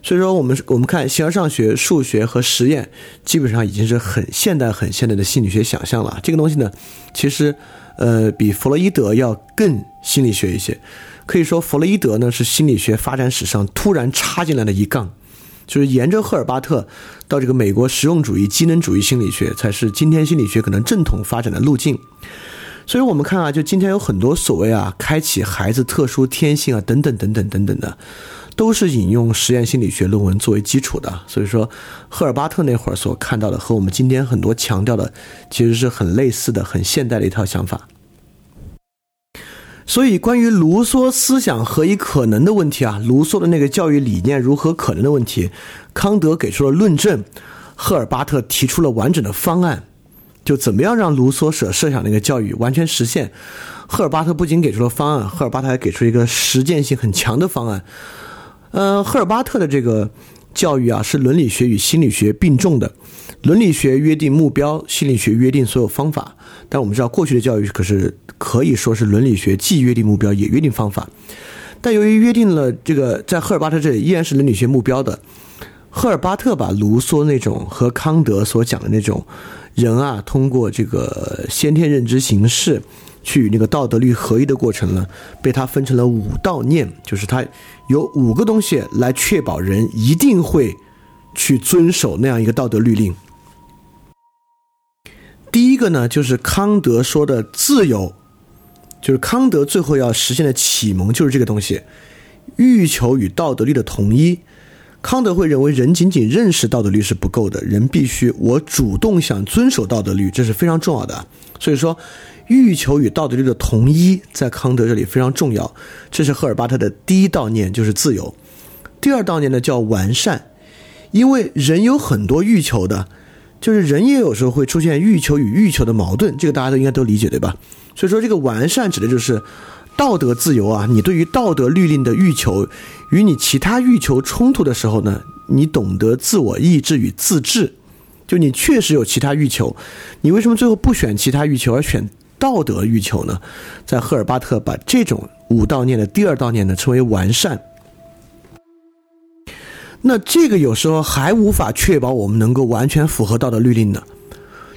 所以说，我们我们看形而上学、数学和实验，基本上已经是很现代、很现代的心理学想象了。这个东西呢，其实呃比弗洛伊德要更心理学一些。可以说，弗洛伊德呢是心理学发展史上突然插进来的一杠，就是沿着赫尔巴特到这个美国实用主义、机能主义心理学，才是今天心理学可能正统发展的路径。所以我们看啊，就今天有很多所谓啊，开启孩子特殊天性啊，等等等等等等的，都是引用实验心理学论文作为基础的。所以说，赫尔巴特那会儿所看到的和我们今天很多强调的，其实是很类似的、很现代的一套想法。所以，关于卢梭思想何以可能的问题啊，卢梭的那个教育理念如何可能的问题，康德给出了论证，赫尔巴特提出了完整的方案，就怎么样让卢梭所设想那个教育完全实现。赫尔巴特不仅给出了方案，赫尔巴特还给出一个实践性很强的方案。呃，赫尔巴特的这个教育啊，是伦理学与心理学并重的。伦理学约定目标，心理学约定所有方法。但我们知道，过去的教育可是可以说是伦理学既约定目标也约定方法。但由于约定了这个，在赫尔巴特这里依然是伦理学目标的。赫尔巴特把卢梭那种和康德所讲的那种人啊，通过这个先天认知形式去与那个道德律合一的过程呢，被他分成了五道念，就是他有五个东西来确保人一定会去遵守那样一个道德律令。第一个呢，就是康德说的自由，就是康德最后要实现的启蒙就是这个东西，欲求与道德律的统一。康德会认为，人仅仅认识道德律是不够的，人必须我主动想遵守道德律，这是非常重要的。所以说，欲求与道德律的统一在康德这里非常重要。这是赫尔巴特的第一道念，就是自由。第二道念呢叫完善，因为人有很多欲求的，就是人也有时候会出现欲求与欲求的矛盾，这个大家都应该都理解对吧？所以说，这个完善指的就是道德自由啊。你对于道德律令的欲求与你其他欲求冲突的时候呢，你懂得自我意志与自治。就你确实有其他欲求，你为什么最后不选其他欲求而选道德欲求呢？在赫尔巴特把这种五道念的第二道念呢称为完善。那这个有时候还无法确保我们能够完全符合道德律令呢。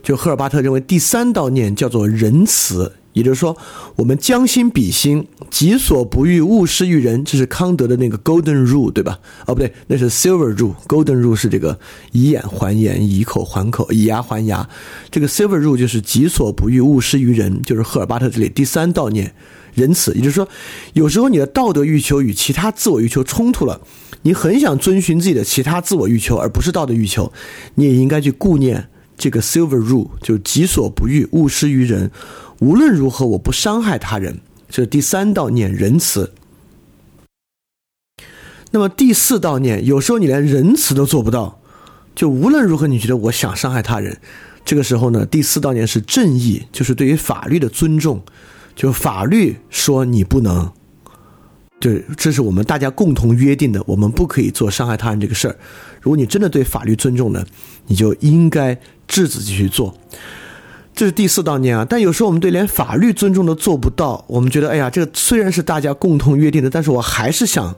就赫尔巴特认为第三道念叫做仁慈。也就是说，我们将心比心，己所不欲，勿施于人，这是康德的那个 Golden Rule，对吧？哦，不对，那是 Silver Rule。Golden Rule 是这个以眼还眼，以口还口，以牙还牙。这个 Silver Rule 就是己所不欲，勿施于人，就是赫尔巴特这里第三道念仁慈。也就是说，有时候你的道德欲求与其他自我欲求冲突了，你很想遵循自己的其他自我欲求，而不是道德欲求，你也应该去顾念这个 Silver Rule，就己所不欲，勿施于人。无论如何，我不伤害他人，这是第三道念仁慈。那么第四道念，有时候你连仁慈都做不到，就无论如何，你觉得我想伤害他人，这个时候呢，第四道念是正义，就是对于法律的尊重，就法律说你不能，就这是我们大家共同约定的，我们不可以做伤害他人这个事儿。如果你真的对法律尊重呢，你就应该制止继续做。这是第四道念啊，但有时候我们对连法律尊重都做不到，我们觉得，哎呀，这个虽然是大家共同约定的，但是我还是想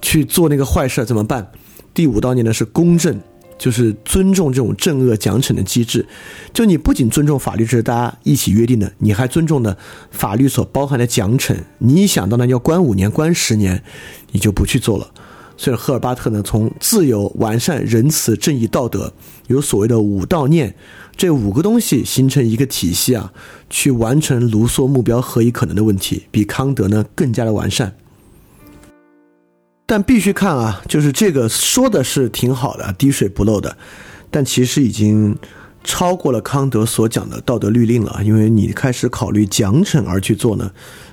去做那个坏事，怎么办？第五道念呢是公正，就是尊重这种正恶奖惩的机制。就你不仅尊重法律，这是大家一起约定的，你还尊重的法律所包含的奖惩。你一想到呢要关五年、关十年，你就不去做了。所以赫尔巴特呢，从自由、完善、仁慈、正义、道德，有所谓的五道念。这五个东西形成一个体系啊，去完成卢梭目标何以可能的问题，比康德呢更加的完善。但必须看啊，就是这个说的是挺好的，滴水不漏的，但其实已经超过了康德所讲的道德律令了。因为你开始考虑奖惩而去做呢，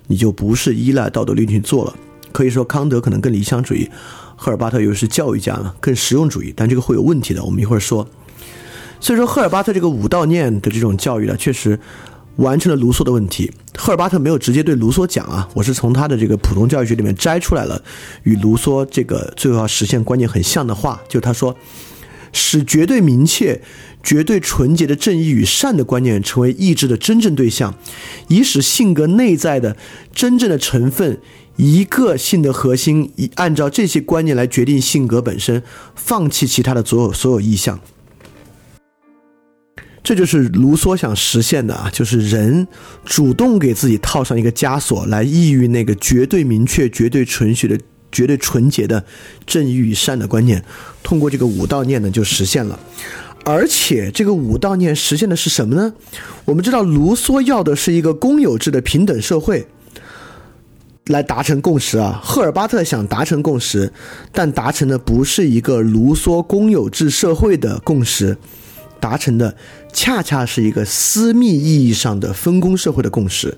你就不是依赖道德律令去做了。可以说康德可能更理想主义，赫尔巴特又是教育家嘛，更实用主义。但这个会有问题的，我们一会儿说。所以说，赫尔巴特这个五道念的这种教育呢，确实完成了卢梭的问题。赫尔巴特没有直接对卢梭讲啊，我是从他的这个普通教育学里面摘出来了，与卢梭这个最后要实现观念很像的话，就是他说，使绝对明确、绝对纯洁的正义与善的观念成为意志的真正对象，以使性格内在的真正的成分一个性的核心，以按照这些观念来决定性格本身，放弃其他的所有所有意向。这就是卢梭想实现的啊，就是人主动给自己套上一个枷锁，来抑郁那个绝对明确、绝对纯血的、绝对纯洁的正义与善的观念。通过这个五道念呢，就实现了。而且这个五道念实现的是什么呢？我们知道，卢梭要的是一个公有制的平等社会，来达成共识啊。赫尔巴特想达成共识，但达成的不是一个卢梭公有制社会的共识。达成的恰恰是一个私密意义上的分工社会的共识。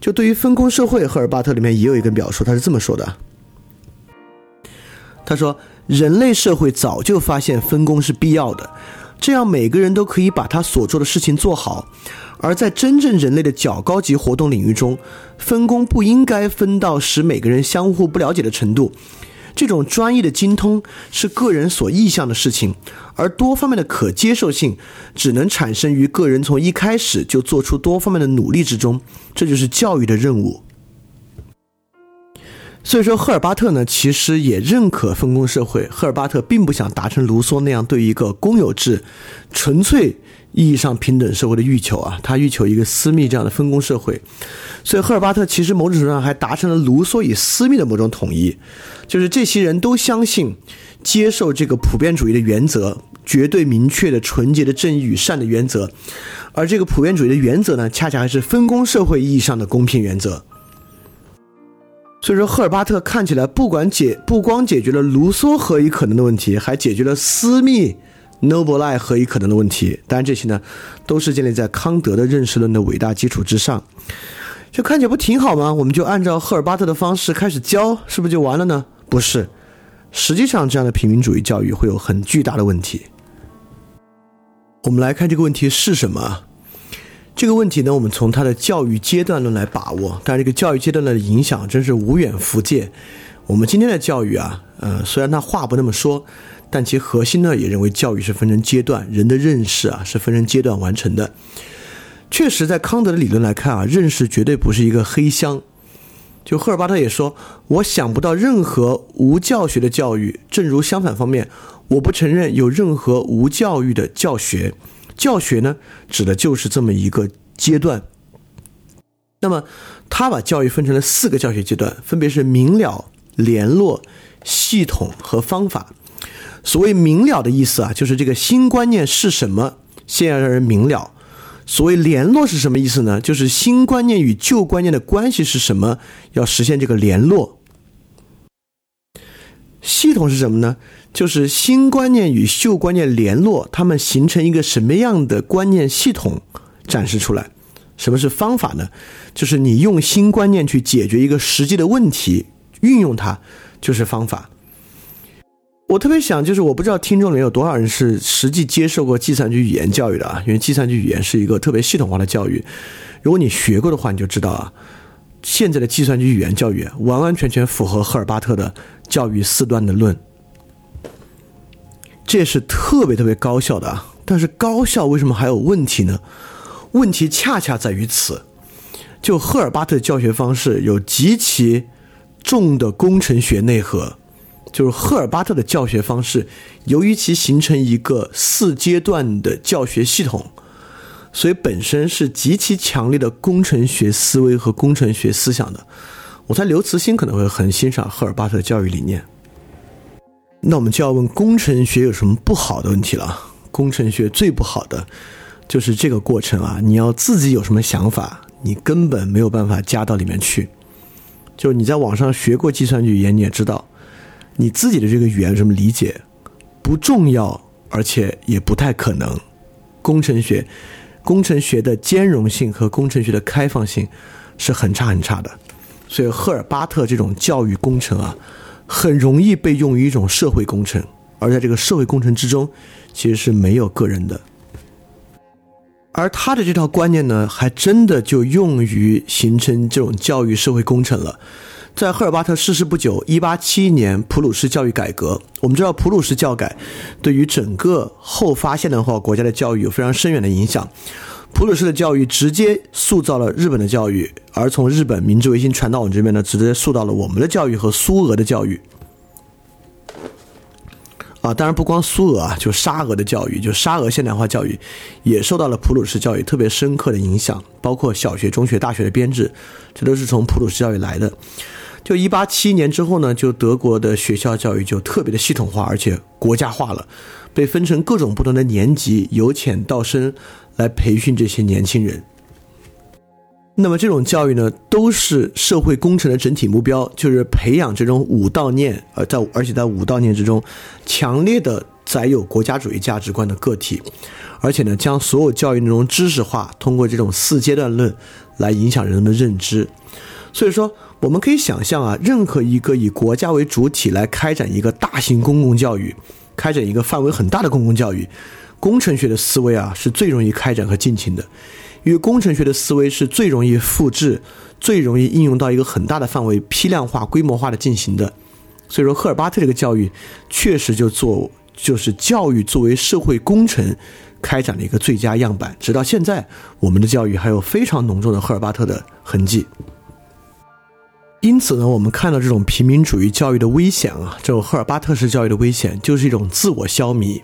就对于分工社会，赫尔巴特里面也有一个表述，他是这么说的：他说，人类社会早就发现分工是必要的，这样每个人都可以把他所做的事情做好。而在真正人类的较高级活动领域中，分工不应该分到使每个人相互不了解的程度。这种专业的精通是个人所意向的事情，而多方面的可接受性只能产生于个人从一开始就做出多方面的努力之中。这就是教育的任务。所以说，赫尔巴特呢，其实也认可分工社会。赫尔巴特并不想达成卢梭那样对一个公有制、纯粹意义上平等社会的欲求啊，他欲求一个私密这样的分工社会。所以赫尔巴特其实某种程度上还达成了卢梭与私密的某种统一，就是这些人都相信接受这个普遍主义的原则，绝对明确的纯洁的正义与善的原则，而这个普遍主义的原则呢，恰恰还是分工社会意义上的公平原则。所以说，赫尔巴特看起来不管解不光解决了卢梭何以可能的问题，还解决了私密 noble lie 何以可能的问题。当然，这些呢，都是建立在康德的认识论的伟大基础之上。就看起来不挺好吗？我们就按照赫尔巴特的方式开始教，是不是就完了呢？不是，实际上这样的平民主义教育会有很巨大的问题。我们来看这个问题是什么？这个问题呢，我们从它的教育阶段论来把握，但这个教育阶段论的影响真是无远弗届。我们今天的教育啊，呃，虽然他话不那么说，但其核心呢，也认为教育是分成阶段，人的认识啊是分成阶段完成的。确实，在康德的理论来看啊，认识绝对不是一个黑箱。就赫尔巴特也说，我想不到任何无教学的教育，正如相反方面，我不承认有任何无教育的教学。教学呢，指的就是这么一个阶段。那么，他把教育分成了四个教学阶段，分别是明了、联络、系统和方法。所谓明了的意思啊，就是这个新观念是什么，先要让人明了。所谓联络是什么意思呢？就是新观念与旧观念的关系是什么，要实现这个联络。系统是什么呢？就是新观念与旧观念联络，它们形成一个什么样的观念系统展示出来？什么是方法呢？就是你用新观念去解决一个实际的问题，运用它就是方法。我特别想，就是我不知道听众里面有多少人是实际接受过计算机语言教育的啊？因为计算机语言是一个特别系统化的教育。如果你学过的话，你就知道啊，现在的计算机语言教育完完全全符合赫尔巴特的教育四端的论。这是特别特别高效的啊！但是高效为什么还有问题呢？问题恰恰在于此。就赫尔巴特的教学方式有极其重的工程学内核，就是赫尔巴特的教学方式，由于其形成一个四阶段的教学系统，所以本身是极其强烈的工程学思维和工程学思想的。我猜刘慈欣可能会很欣赏赫尔巴特的教育理念。那我们就要问工程学有什么不好的问题了？工程学最不好的就是这个过程啊！你要自己有什么想法，你根本没有办法加到里面去。就你在网上学过计算机语言，你也知道，你自己的这个语言什么理解不重要，而且也不太可能。工程学，工程学的兼容性和工程学的开放性是很差很差的。所以赫尔巴特这种教育工程啊。很容易被用于一种社会工程，而在这个社会工程之中，其实是没有个人的。而他的这套观念呢，还真的就用于形成这种教育社会工程了。在赫尔巴特逝世不久，一八七一年，普鲁士教育改革。我们知道，普鲁士教改对于整个后发现代化国家的教育有非常深远的影响。普鲁士的教育直接塑造了日本的教育，而从日本明治维新传到我们这边呢，直接塑造了我们的教育和苏俄的教育。啊，当然不光苏俄啊，就沙俄的教育，就沙俄现代化教育，也受到了普鲁士教育特别深刻的影响，包括小学、中学、大学的编制，这都是从普鲁士教育来的。就一八七一年之后呢，就德国的学校教育就特别的系统化，而且国家化了，被分成各种不同的年级，由浅到深。来培训这些年轻人。那么这种教育呢，都是社会工程的整体目标，就是培养这种五道念，呃，在而且在五道念之中，强烈的载有国家主义价值观的个体，而且呢，将所有教育内容知识化，通过这种四阶段论来影响人们的认知。所以说，我们可以想象啊，任何一个以国家为主体来开展一个大型公共教育，开展一个范围很大的公共教育。工程学的思维啊，是最容易开展和进行的，因为工程学的思维是最容易复制、最容易应用到一个很大的范围、批量化、规模化的进行的。所以说，赫尔巴特这个教育确实就做就是教育作为社会工程开展的一个最佳样板。直到现在，我们的教育还有非常浓重的赫尔巴特的痕迹。因此呢，我们看到这种平民主义教育的危险啊，这种赫尔巴特式教育的危险，就是一种自我消弭。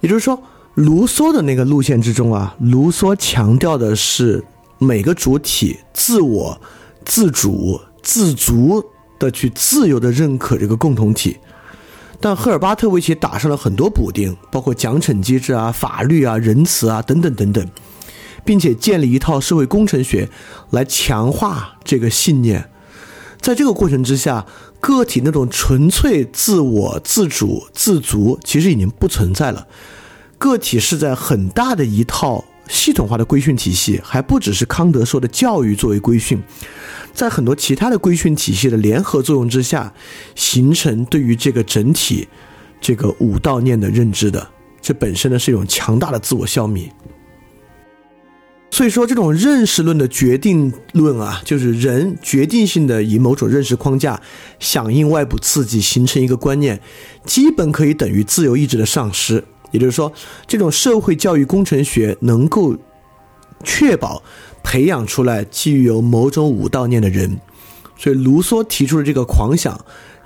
也就是说，卢梭的那个路线之中啊，卢梭强调的是每个主体自我、自主、自足的去自由的认可这个共同体，但赫尔巴特为其打上了很多补丁，包括奖惩机制啊、法律啊、仁慈啊等等等等，并且建立一套社会工程学来强化这个信念。在这个过程之下，个体那种纯粹自我、自主、自足其实已经不存在了。个体是在很大的一套系统化的规训体系，还不只是康德说的教育作为规训，在很多其他的规训体系的联合作用之下，形成对于这个整体这个五道念的认知的，这本身呢是一种强大的自我消弭。所以说，这种认识论的决定论啊，就是人决定性的以某种认识框架响应外部刺激，形成一个观念，基本可以等于自由意志的丧失。也就是说，这种社会教育工程学能够确保培养出来具有某种五道念的人。所以，卢梭提出的这个狂想，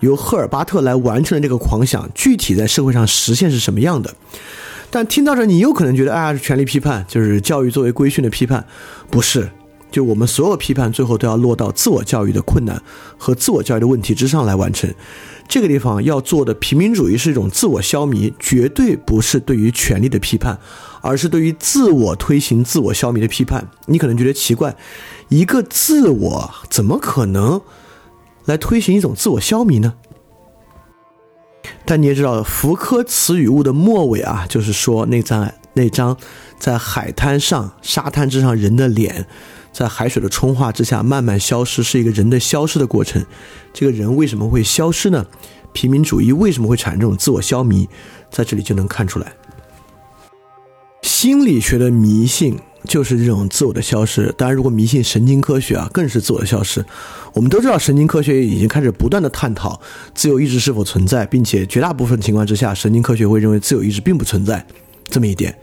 由赫尔巴特来完成的这个狂想，具体在社会上实现是什么样的？但听到这，你有可能觉得，啊，是权力批判，就是教育作为规训的批判，不是？就我们所有批判，最后都要落到自我教育的困难和自我教育的问题之上来完成。这个地方要做的平民主义是一种自我消弭，绝对不是对于权力的批判，而是对于自我推行、自我消弭的批判。你可能觉得奇怪，一个自我怎么可能来推行一种自我消弭呢？但你也知道，福柯词语物的末尾啊，就是说那张那张在海滩上、沙滩之上人的脸。在海水的冲化之下慢慢消失，是一个人的消失的过程。这个人为什么会消失呢？平民主义为什么会产生这种自我消弭？在这里就能看出来。心理学的迷信就是这种自我的消失。当然，如果迷信神经科学啊，更是自我的消失。我们都知道，神经科学已经开始不断的探讨自由意志是否存在，并且绝大部分情况之下，神经科学会认为自由意志并不存在这么一点。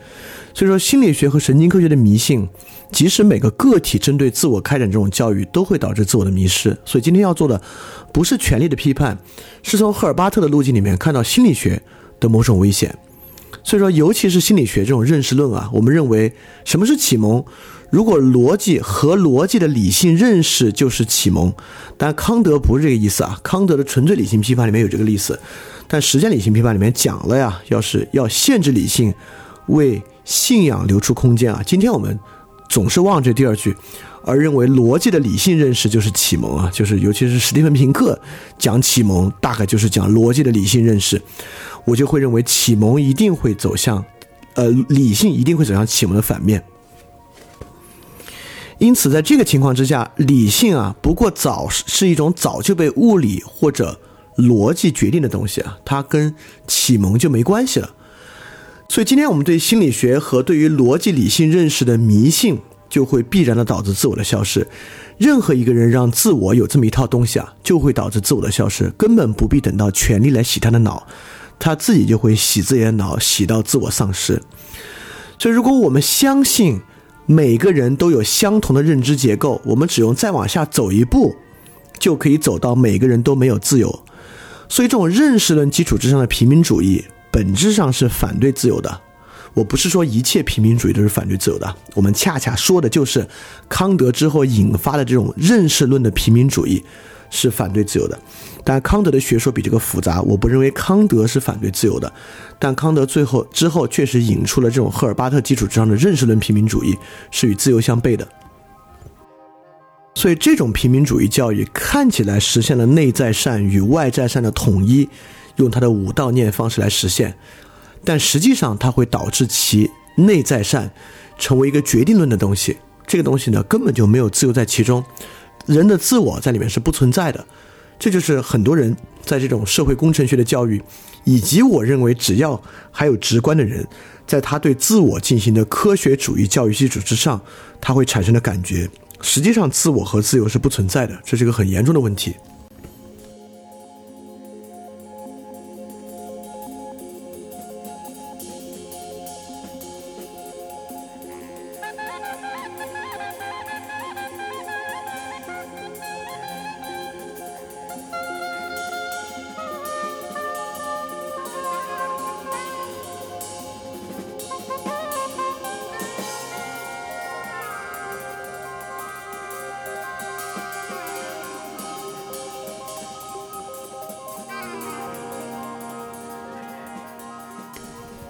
所以说，心理学和神经科学的迷信，即使每个个体针对自我开展这种教育，都会导致自我的迷失。所以今天要做的，不是权力的批判，是从赫尔巴特的路径里面看到心理学的某种危险。所以说，尤其是心理学这种认识论啊，我们认为什么是启蒙？如果逻辑和逻辑的理性认识就是启蒙，但康德不是这个意思啊。康德的纯粹理性批判里面有这个意思，但实践理性批判里面讲了呀，要是要限制理性，为信仰留出空间啊！今天我们总是忘这第二句，而认为逻辑的理性认识就是启蒙啊，就是尤其是史蒂芬平克讲启蒙，大概就是讲逻辑的理性认识。我就会认为启蒙一定会走向，呃，理性一定会走向启蒙的反面。因此，在这个情况之下，理性啊，不过早是一种早就被物理或者逻辑决定的东西啊，它跟启蒙就没关系了。所以，今天我们对心理学和对于逻辑理性认识的迷信，就会必然的导致自我的消失。任何一个人让自我有这么一套东西啊，就会导致自我的消失，根本不必等到权力来洗他的脑，他自己就会洗自己的脑，洗到自我丧失。所以，如果我们相信每个人都有相同的认知结构，我们只用再往下走一步，就可以走到每个人都没有自由。所以，这种认识论基础之上的平民主义。本质上是反对自由的，我不是说一切平民主义都是反对自由的，我们恰恰说的就是康德之后引发的这种认识论的平民主义是反对自由的。但康德的学说比这个复杂，我不认为康德是反对自由的，但康德最后之后确实引出了这种赫尔巴特基础之上的认识论平民主义是与自由相悖的。所以这种平民主义教育看起来实现了内在善与外在善的统一。用他的五道念方式来实现，但实际上它会导致其内在善成为一个决定论的东西。这个东西呢，根本就没有自由在其中，人的自我在里面是不存在的。这就是很多人在这种社会工程学的教育，以及我认为只要还有直观的人，在他对自我进行的科学主义教育基础之上，他会产生的感觉，实际上自我和自由是不存在的，这是一个很严重的问题。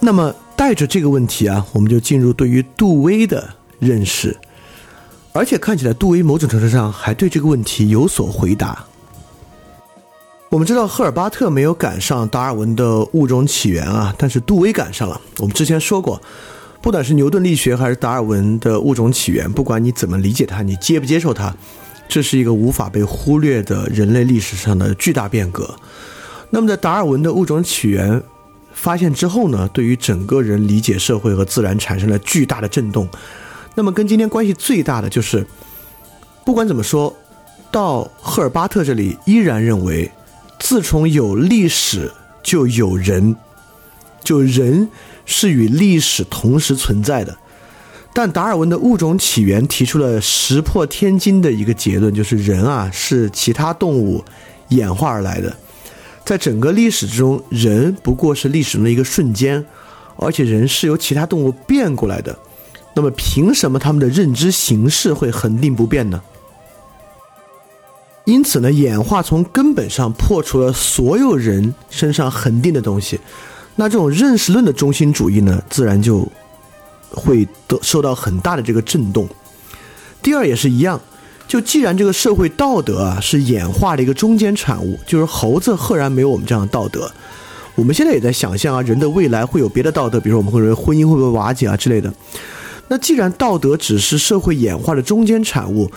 那么带着这个问题啊，我们就进入对于杜威的认识，而且看起来杜威某种程度上还对这个问题有所回答。我们知道赫尔巴特没有赶上达尔文的物种起源啊，但是杜威赶上了。我们之前说过，不管是牛顿力学还是达尔文的物种起源，不管你怎么理解它，你接不接受它，这是一个无法被忽略的人类历史上的巨大变革。那么在达尔文的物种起源发现之后呢，对于整个人理解社会和自然产生了巨大的震动。那么跟今天关系最大的就是，不管怎么说，到赫尔巴特这里依然认为。自从有历史，就有人，就人是与历史同时存在的。但达尔文的物种起源提出了石破天惊的一个结论，就是人啊是其他动物演化而来的。在整个历史之中，人不过是历史中的一个瞬间，而且人是由其他动物变过来的。那么，凭什么他们的认知形式会恒定不变呢？因此呢，演化从根本上破除了所有人身上恒定的东西，那这种认识论的中心主义呢，自然就会得受到很大的这个震动。第二也是一样，就既然这个社会道德啊是演化的一个中间产物，就是猴子赫然没有我们这样的道德，我们现在也在想象啊，人的未来会有别的道德，比如说我们会认为婚姻会不会瓦解啊之类的。那既然道德只是社会演化的中间产物，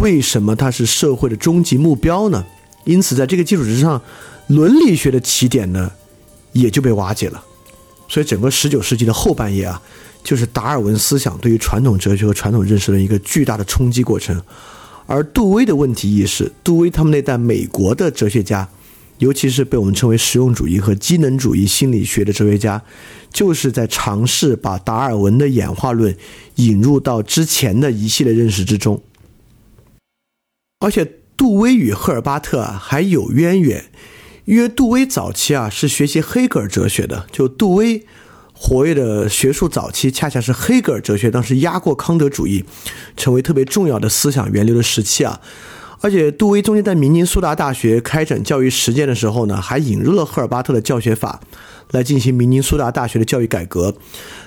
为什么它是社会的终极目标呢？因此，在这个基础之上，伦理学的起点呢，也就被瓦解了。所以，整个十九世纪的后半叶啊，就是达尔文思想对于传统哲学和传统认识的一个巨大的冲击过程。而杜威的问题意识，杜威他们那代美国的哲学家。尤其是被我们称为实用主义和机能主义心理学的哲学家，就是在尝试把达尔文的演化论引入到之前的一系列认识之中。而且，杜威与赫尔巴特啊还有渊源，因为杜威早期啊是学习黑格尔哲学的，就杜威活跃的学术早期，恰恰是黑格尔哲学当时压过康德主义，成为特别重要的思想源流的时期啊。而且，杜威中间在明尼苏达大学开展教育实践的时候呢，还引入了赫尔巴特的教学法，来进行明尼苏达大学的教育改革。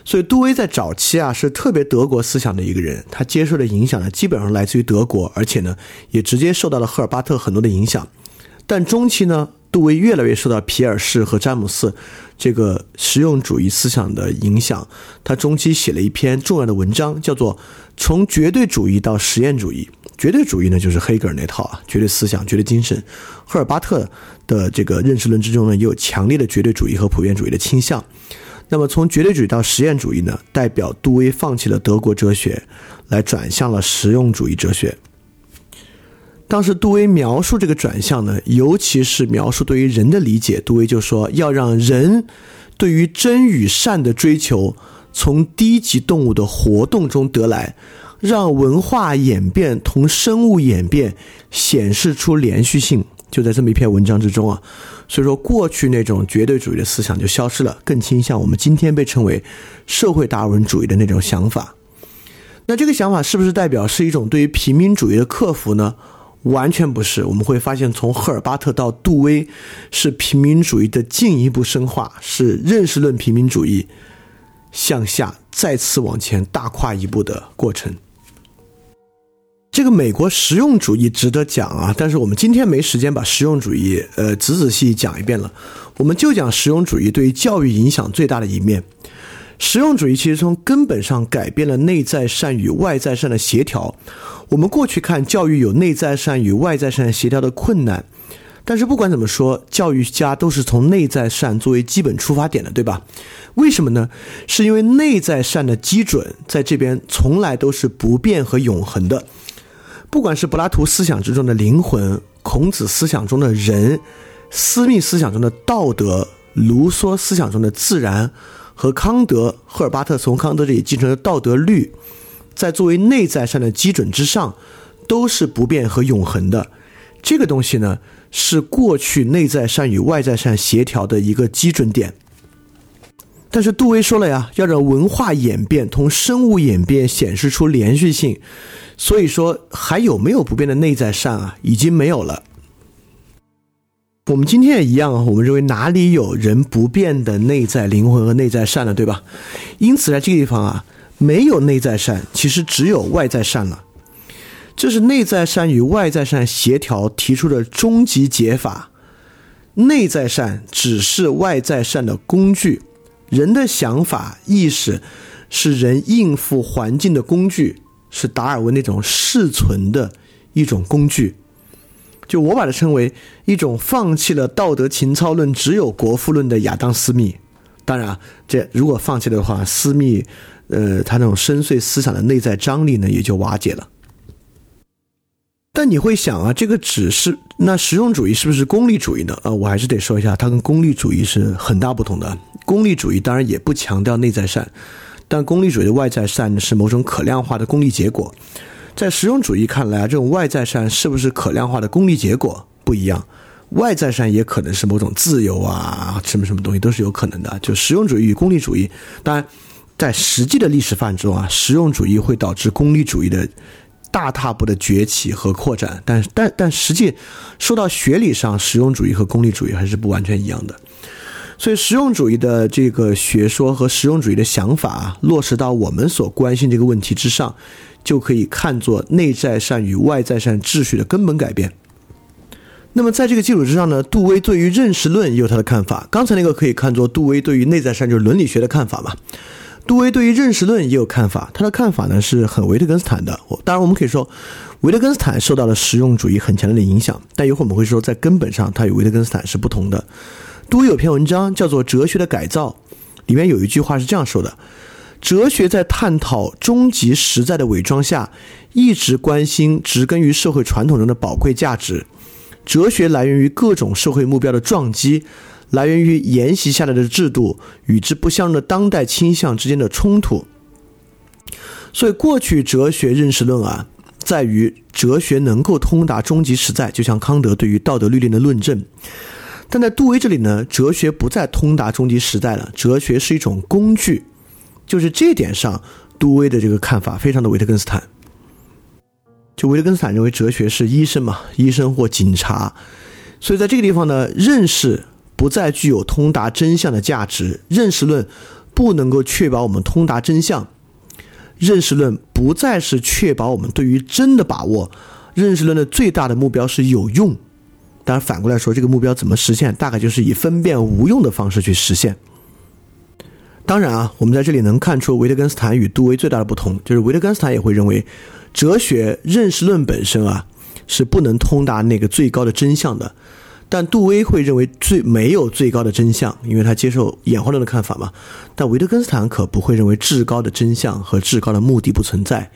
所以，杜威在早期啊是特别德国思想的一个人，他接受的影响呢基本上来自于德国，而且呢也直接受到了赫尔巴特很多的影响。但中期呢，杜威越来越受到皮尔士和詹姆斯这个实用主义思想的影响，他中期写了一篇重要的文章，叫做《从绝对主义到实验主义》。绝对主义呢，就是黑格尔那套啊，绝对思想、绝对精神。赫尔巴特的这个认识论之中呢，也有强烈的绝对主义和普遍主义的倾向。那么从绝对主义到实验主义呢，代表杜威放弃了德国哲学，来转向了实用主义哲学。当时杜威描述这个转向呢，尤其是描述对于人的理解，杜威就说要让人对于真与善的追求从低级动物的活动中得来。让文化演变同生物演变显示出连续性，就在这么一篇文章之中啊。所以说，过去那种绝对主义的思想就消失了，更倾向我们今天被称为社会达尔文主义的那种想法。那这个想法是不是代表是一种对于平民主义的克服呢？完全不是。我们会发现，从赫尔巴特到杜威，是平民主义的进一步深化，是认识论平民主义向下再次往前大跨一步的过程。这个美国实用主义值得讲啊，但是我们今天没时间把实用主义呃仔仔细细讲一遍了，我们就讲实用主义对于教育影响最大的一面。实用主义其实从根本上改变了内在善与外在善的协调。我们过去看教育有内在善与外在善协调的困难，但是不管怎么说，教育家都是从内在善作为基本出发点的，对吧？为什么呢？是因为内在善的基准在这边从来都是不变和永恒的。不管是柏拉图思想之中的灵魂，孔子思想中的人，斯密思想中的道德，卢梭思想中的自然，和康德、赫尔巴特从康德这里继承的道德律，在作为内在善的基准之上，都是不变和永恒的。这个东西呢，是过去内在善与外在善协调的一个基准点。但是杜威说了呀，要让文化演变同生物演变显示出连续性。所以说，还有没有不变的内在善啊？已经没有了。我们今天也一样啊，我们认为哪里有人不变的内在灵魂和内在善了，对吧？因此，在这个地方啊，没有内在善，其实只有外在善了。这是内在善与外在善协调提出的终极解法。内在善只是外在善的工具，人的想法、意识是人应付环境的工具，是达尔文那种适存的一种工具。就我把它称为一种放弃了道德情操论，只有国富论的亚当·斯密。当然，这如果放弃的话，斯密，呃，他那种深邃思想的内在张力呢，也就瓦解了。但你会想啊，这个只是那实用主义是不是功利主义呢？啊，我还是得说一下，它跟功利主义是很大不同的。功利主义当然也不强调内在善，但功利主义的外在善是某种可量化的功利结果。在实用主义看来啊，这种外在善是不是可量化的功利结果不一样？外在善也可能是某种自由啊，什么什么东西都是有可能的。就实用主义与功利主义，当然，在实际的历史范中啊，实用主义会导致功利主义的大踏步的崛起和扩展。但但但实际说到学理上，实用主义和功利主义还是不完全一样的。所以，实用主义的这个学说和实用主义的想法落实到我们所关心这个问题之上。就可以看作内在善与外在善秩序的根本改变。那么，在这个基础之上呢，杜威对于认识论也有他的看法。刚才那个可以看作杜威对于内在善就是伦理学的看法嘛？杜威对于认识论也有看法，他的看法呢是很维特根斯坦的。当然，我们可以说维特根斯坦受到了实用主义很强烈的影响，但一会儿我们会说，在根本上他与维特根斯坦是不同的。杜威有篇文章叫做《哲学的改造》，里面有一句话是这样说的。哲学在探讨终极实在的伪装下，一直关心植根于社会传统中的宝贵价值。哲学来源于各种社会目标的撞击，来源于沿袭下来的制度与之不相容的当代倾向之间的冲突。所以，过去哲学认识论啊，在于哲学能够通达终极实在，就像康德对于道德律令的论证。但在杜威这里呢，哲学不再通达终极实在了，哲学是一种工具。就是这点上，杜威的这个看法非常的维特根斯坦。就维特根斯坦认为哲学是医生嘛，医生或警察，所以在这个地方呢，认识不再具有通达真相的价值，认识论不能够确保我们通达真相，认识论不再是确保我们对于真的把握，认识论的最大的目标是有用。当然反过来说，这个目标怎么实现，大概就是以分辨无用的方式去实现。当然啊，我们在这里能看出维特根斯坦与杜威最大的不同，就是维特根斯坦也会认为，哲学认识论本身啊是不能通达那个最高的真相的，但杜威会认为最没有最高的真相，因为他接受演化论的看法嘛。但维特根斯坦可不会认为至高的真相和至高的目的不存在。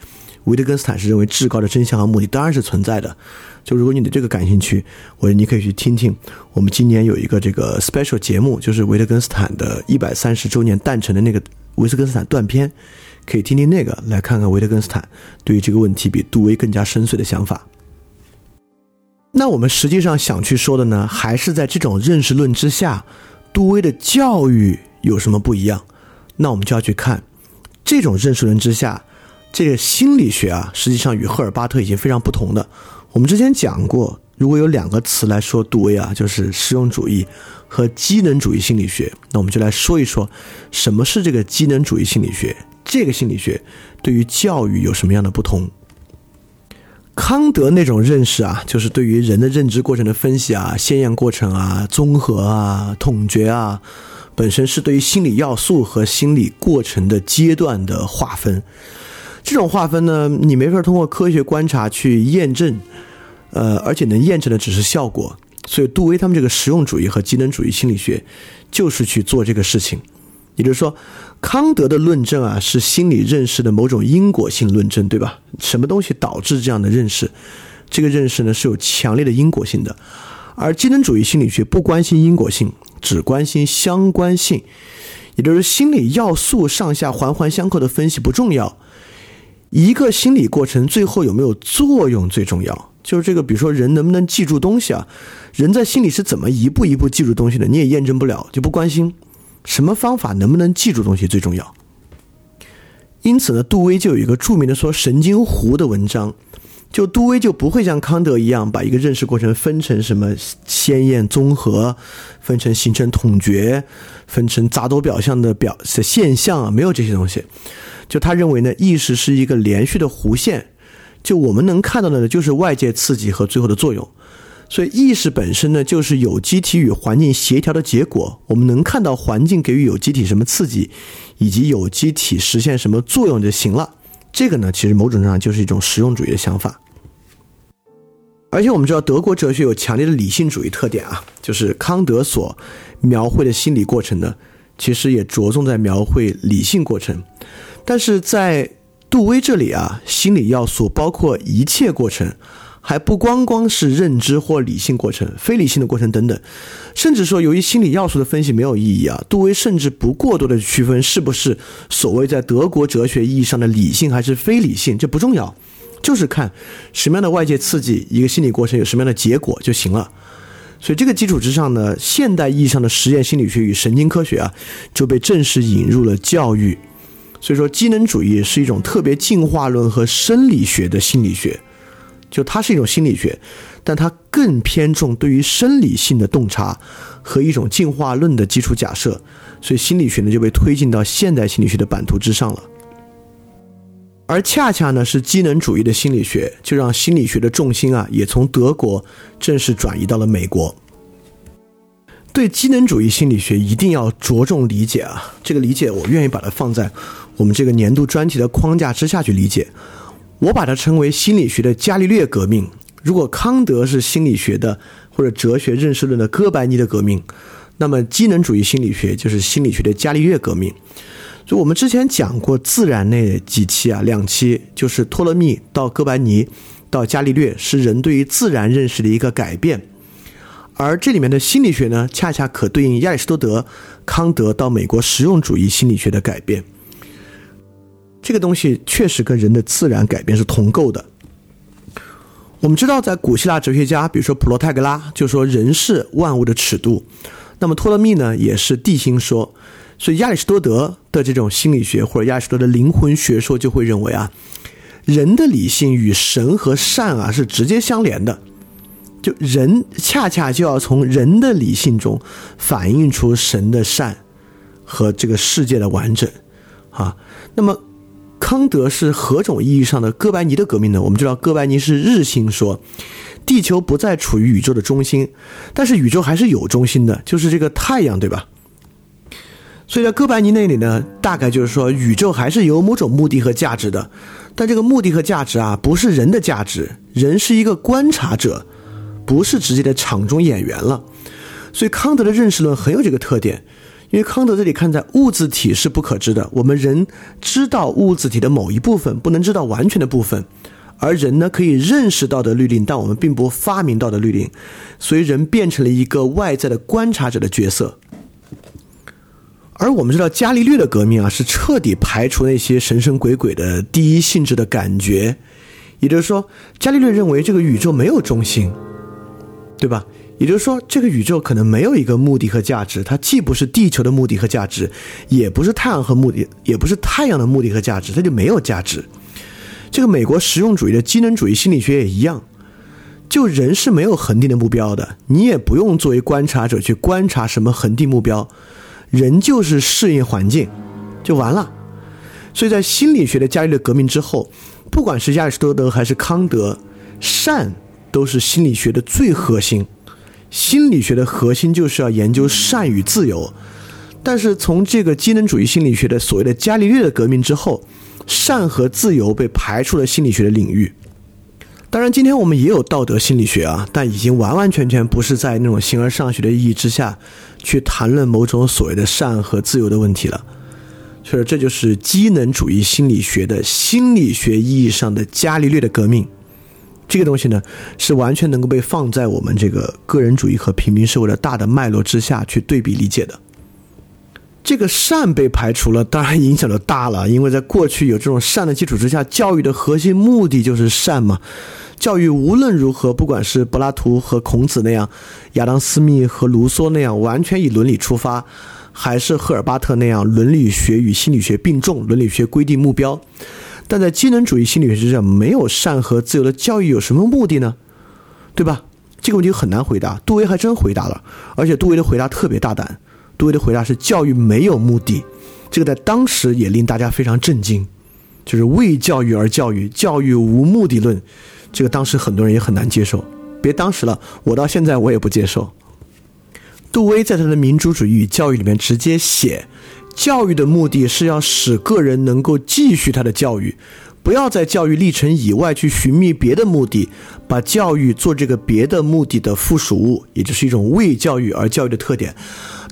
维特根斯坦是认为至高的真相和目的当然是存在的。就如果你对这个感兴趣，我你可以去听听我们今年有一个这个 special 节目，就是维特根斯坦的一百三十周年诞辰的那个维特根斯坦断片，可以听听那个，来看看维特根斯坦对于这个问题比杜威更加深邃的想法。那我们实际上想去说的呢，还是在这种认识论之下，杜威的教育有什么不一样？那我们就要去看这种认识论之下。这个心理学啊，实际上与赫尔巴特已经非常不同的。我们之前讲过，如果有两个词来说杜威啊，就是实用主义和机能主义心理学。那我们就来说一说，什么是这个机能主义心理学？这个心理学对于教育有什么样的不同？康德那种认识啊，就是对于人的认知过程的分析啊、先验过程啊、综合啊、统觉啊，本身是对于心理要素和心理过程的阶段的划分。这种划分呢，你没法通过科学观察去验证，呃，而且能验证的只是效果。所以，杜威他们这个实用主义和机能主义心理学就是去做这个事情。也就是说，康德的论证啊，是心理认识的某种因果性论证，对吧？什么东西导致这样的认识？这个认识呢是有强烈的因果性的。而机能主义心理学不关心因果性，只关心相关性，也就是心理要素上下环环相扣的分析不重要。一个心理过程最后有没有作用最重要，就是这个，比如说人能不能记住东西啊？人在心里是怎么一步一步记住东西的？你也验证不了，就不关心什么方法能不能记住东西最重要。因此呢，杜威就有一个著名的说神经弧的文章，就杜威就不会像康德一样把一个认识过程分成什么鲜艳综合，分成形成统觉，分成杂多表象的表现象啊，没有这些东西。就他认为呢，意识是一个连续的弧线，就我们能看到的呢，就是外界刺激和最后的作用。所以意识本身呢，就是有机体与环境协调的结果。我们能看到环境给予有机体什么刺激，以及有机体实现什么作用就行了。这个呢，其实某种程度上就是一种实用主义的想法。而且我们知道，德国哲学有强烈的理性主义特点啊，就是康德所描绘的心理过程呢，其实也着重在描绘理性过程。但是在杜威这里啊，心理要素包括一切过程，还不光光是认知或理性过程、非理性的过程等等。甚至说，由于心理要素的分析没有意义啊，杜威甚至不过多的区分是不是所谓在德国哲学意义上的理性还是非理性，这不重要。就是看什么样的外界刺激，一个心理过程有什么样的结果就行了。所以这个基础之上呢，现代意义上的实验心理学与神经科学啊，就被正式引入了教育。所以说，机能主义是一种特别进化论和生理学的心理学，就它是一种心理学，但它更偏重对于生理性的洞察和一种进化论的基础假设。所以心理学呢就被推进到现代心理学的版图之上了。而恰恰呢，是机能主义的心理学，就让心理学的重心啊，也从德国正式转移到了美国。对机能主义心理学一定要着重理解啊，这个理解我愿意把它放在我们这个年度专题的框架之下去理解。我把它称为心理学的伽利略革命。如果康德是心理学的或者哲学认识论的哥白尼的革命，那么机能主义心理学就是心理学的伽利略革命。就我们之前讲过自然那几期啊，两期就是托勒密到哥白尼到伽利略，是人对于自然认识的一个改变，而这里面的心理学呢，恰恰可对应亚里士多德、康德到美国实用主义心理学的改变。这个东西确实跟人的自然改变是同构的。我们知道，在古希腊哲学家，比如说普罗泰戈拉，就说人是万物的尺度，那么托勒密呢，也是地心说。所以亚里士多德的这种心理学或者亚里士多德的灵魂学说就会认为啊，人的理性与神和善啊是直接相连的，就人恰恰就要从人的理性中反映出神的善和这个世界的完整啊。那么康德是何种意义上的哥白尼的革命呢？我们知道哥白尼是日心说，地球不再处于宇宙的中心，但是宇宙还是有中心的，就是这个太阳，对吧？所以在哥白尼那里呢，大概就是说，宇宙还是有某种目的和价值的，但这个目的和价值啊，不是人的价值，人是一个观察者，不是直接的场中演员了。所以康德的认识论很有这个特点，因为康德这里看在物质体是不可知的，我们人知道物质体的某一部分，不能知道完全的部分，而人呢可以认识到的律令，但我们并不发明到的律令，所以人变成了一个外在的观察者的角色。而我们知道，伽利略的革命啊，是彻底排除那些神神鬼鬼的第一性质的感觉。也就是说，伽利略认为这个宇宙没有中心，对吧？也就是说，这个宇宙可能没有一个目的和价值，它既不是地球的目的和价值，也不是太阳和目的，也不是太阳的目的和价值，它就没有价值。这个美国实用主义的机能主义心理学也一样，就人是没有恒定的目标的，你也不用作为观察者去观察什么恒定目标。人就是适应环境，就完了。所以在心理学的伽利略革命之后，不管是亚里士多德还是康德，善都是心理学的最核心。心理学的核心就是要研究善与自由。但是从这个机能主义心理学的所谓的伽利略的革命之后，善和自由被排除了心理学的领域。当然，今天我们也有道德心理学啊，但已经完完全全不是在那种形而上学的意义之下去谈论某种所谓的善和自由的问题了。所以，这就是机能主义心理学的心理学意义上的伽利略的革命。这个东西呢，是完全能够被放在我们这个个人主义和平民社会的大的脉络之下去对比理解的。这个善被排除了，当然影响就大了，因为在过去有这种善的基础之下，教育的核心目的就是善嘛。教育无论如何，不管是柏拉图和孔子那样，亚当·斯密和卢梭那样完全以伦理出发，还是赫尔巴特那样伦理学与心理学并重，伦理学规定目标，但在机能主义心理学之下，没有善和自由的教育有什么目的呢？对吧？这个问题很难回答。杜威还真回答了，而且杜威的回答特别大胆。杜威的回答是：教育没有目的。这个在当时也令大家非常震惊，就是为教育而教育，教育无目的论。这个当时很多人也很难接受。别当时了，我到现在我也不接受。杜威在他的《民主主义与教育》里面直接写，教育的目的是要使个人能够继续他的教育，不要在教育历程以外去寻觅别的目的，把教育做这个别的目的的附属物，也就是一种为教育而教育的特点。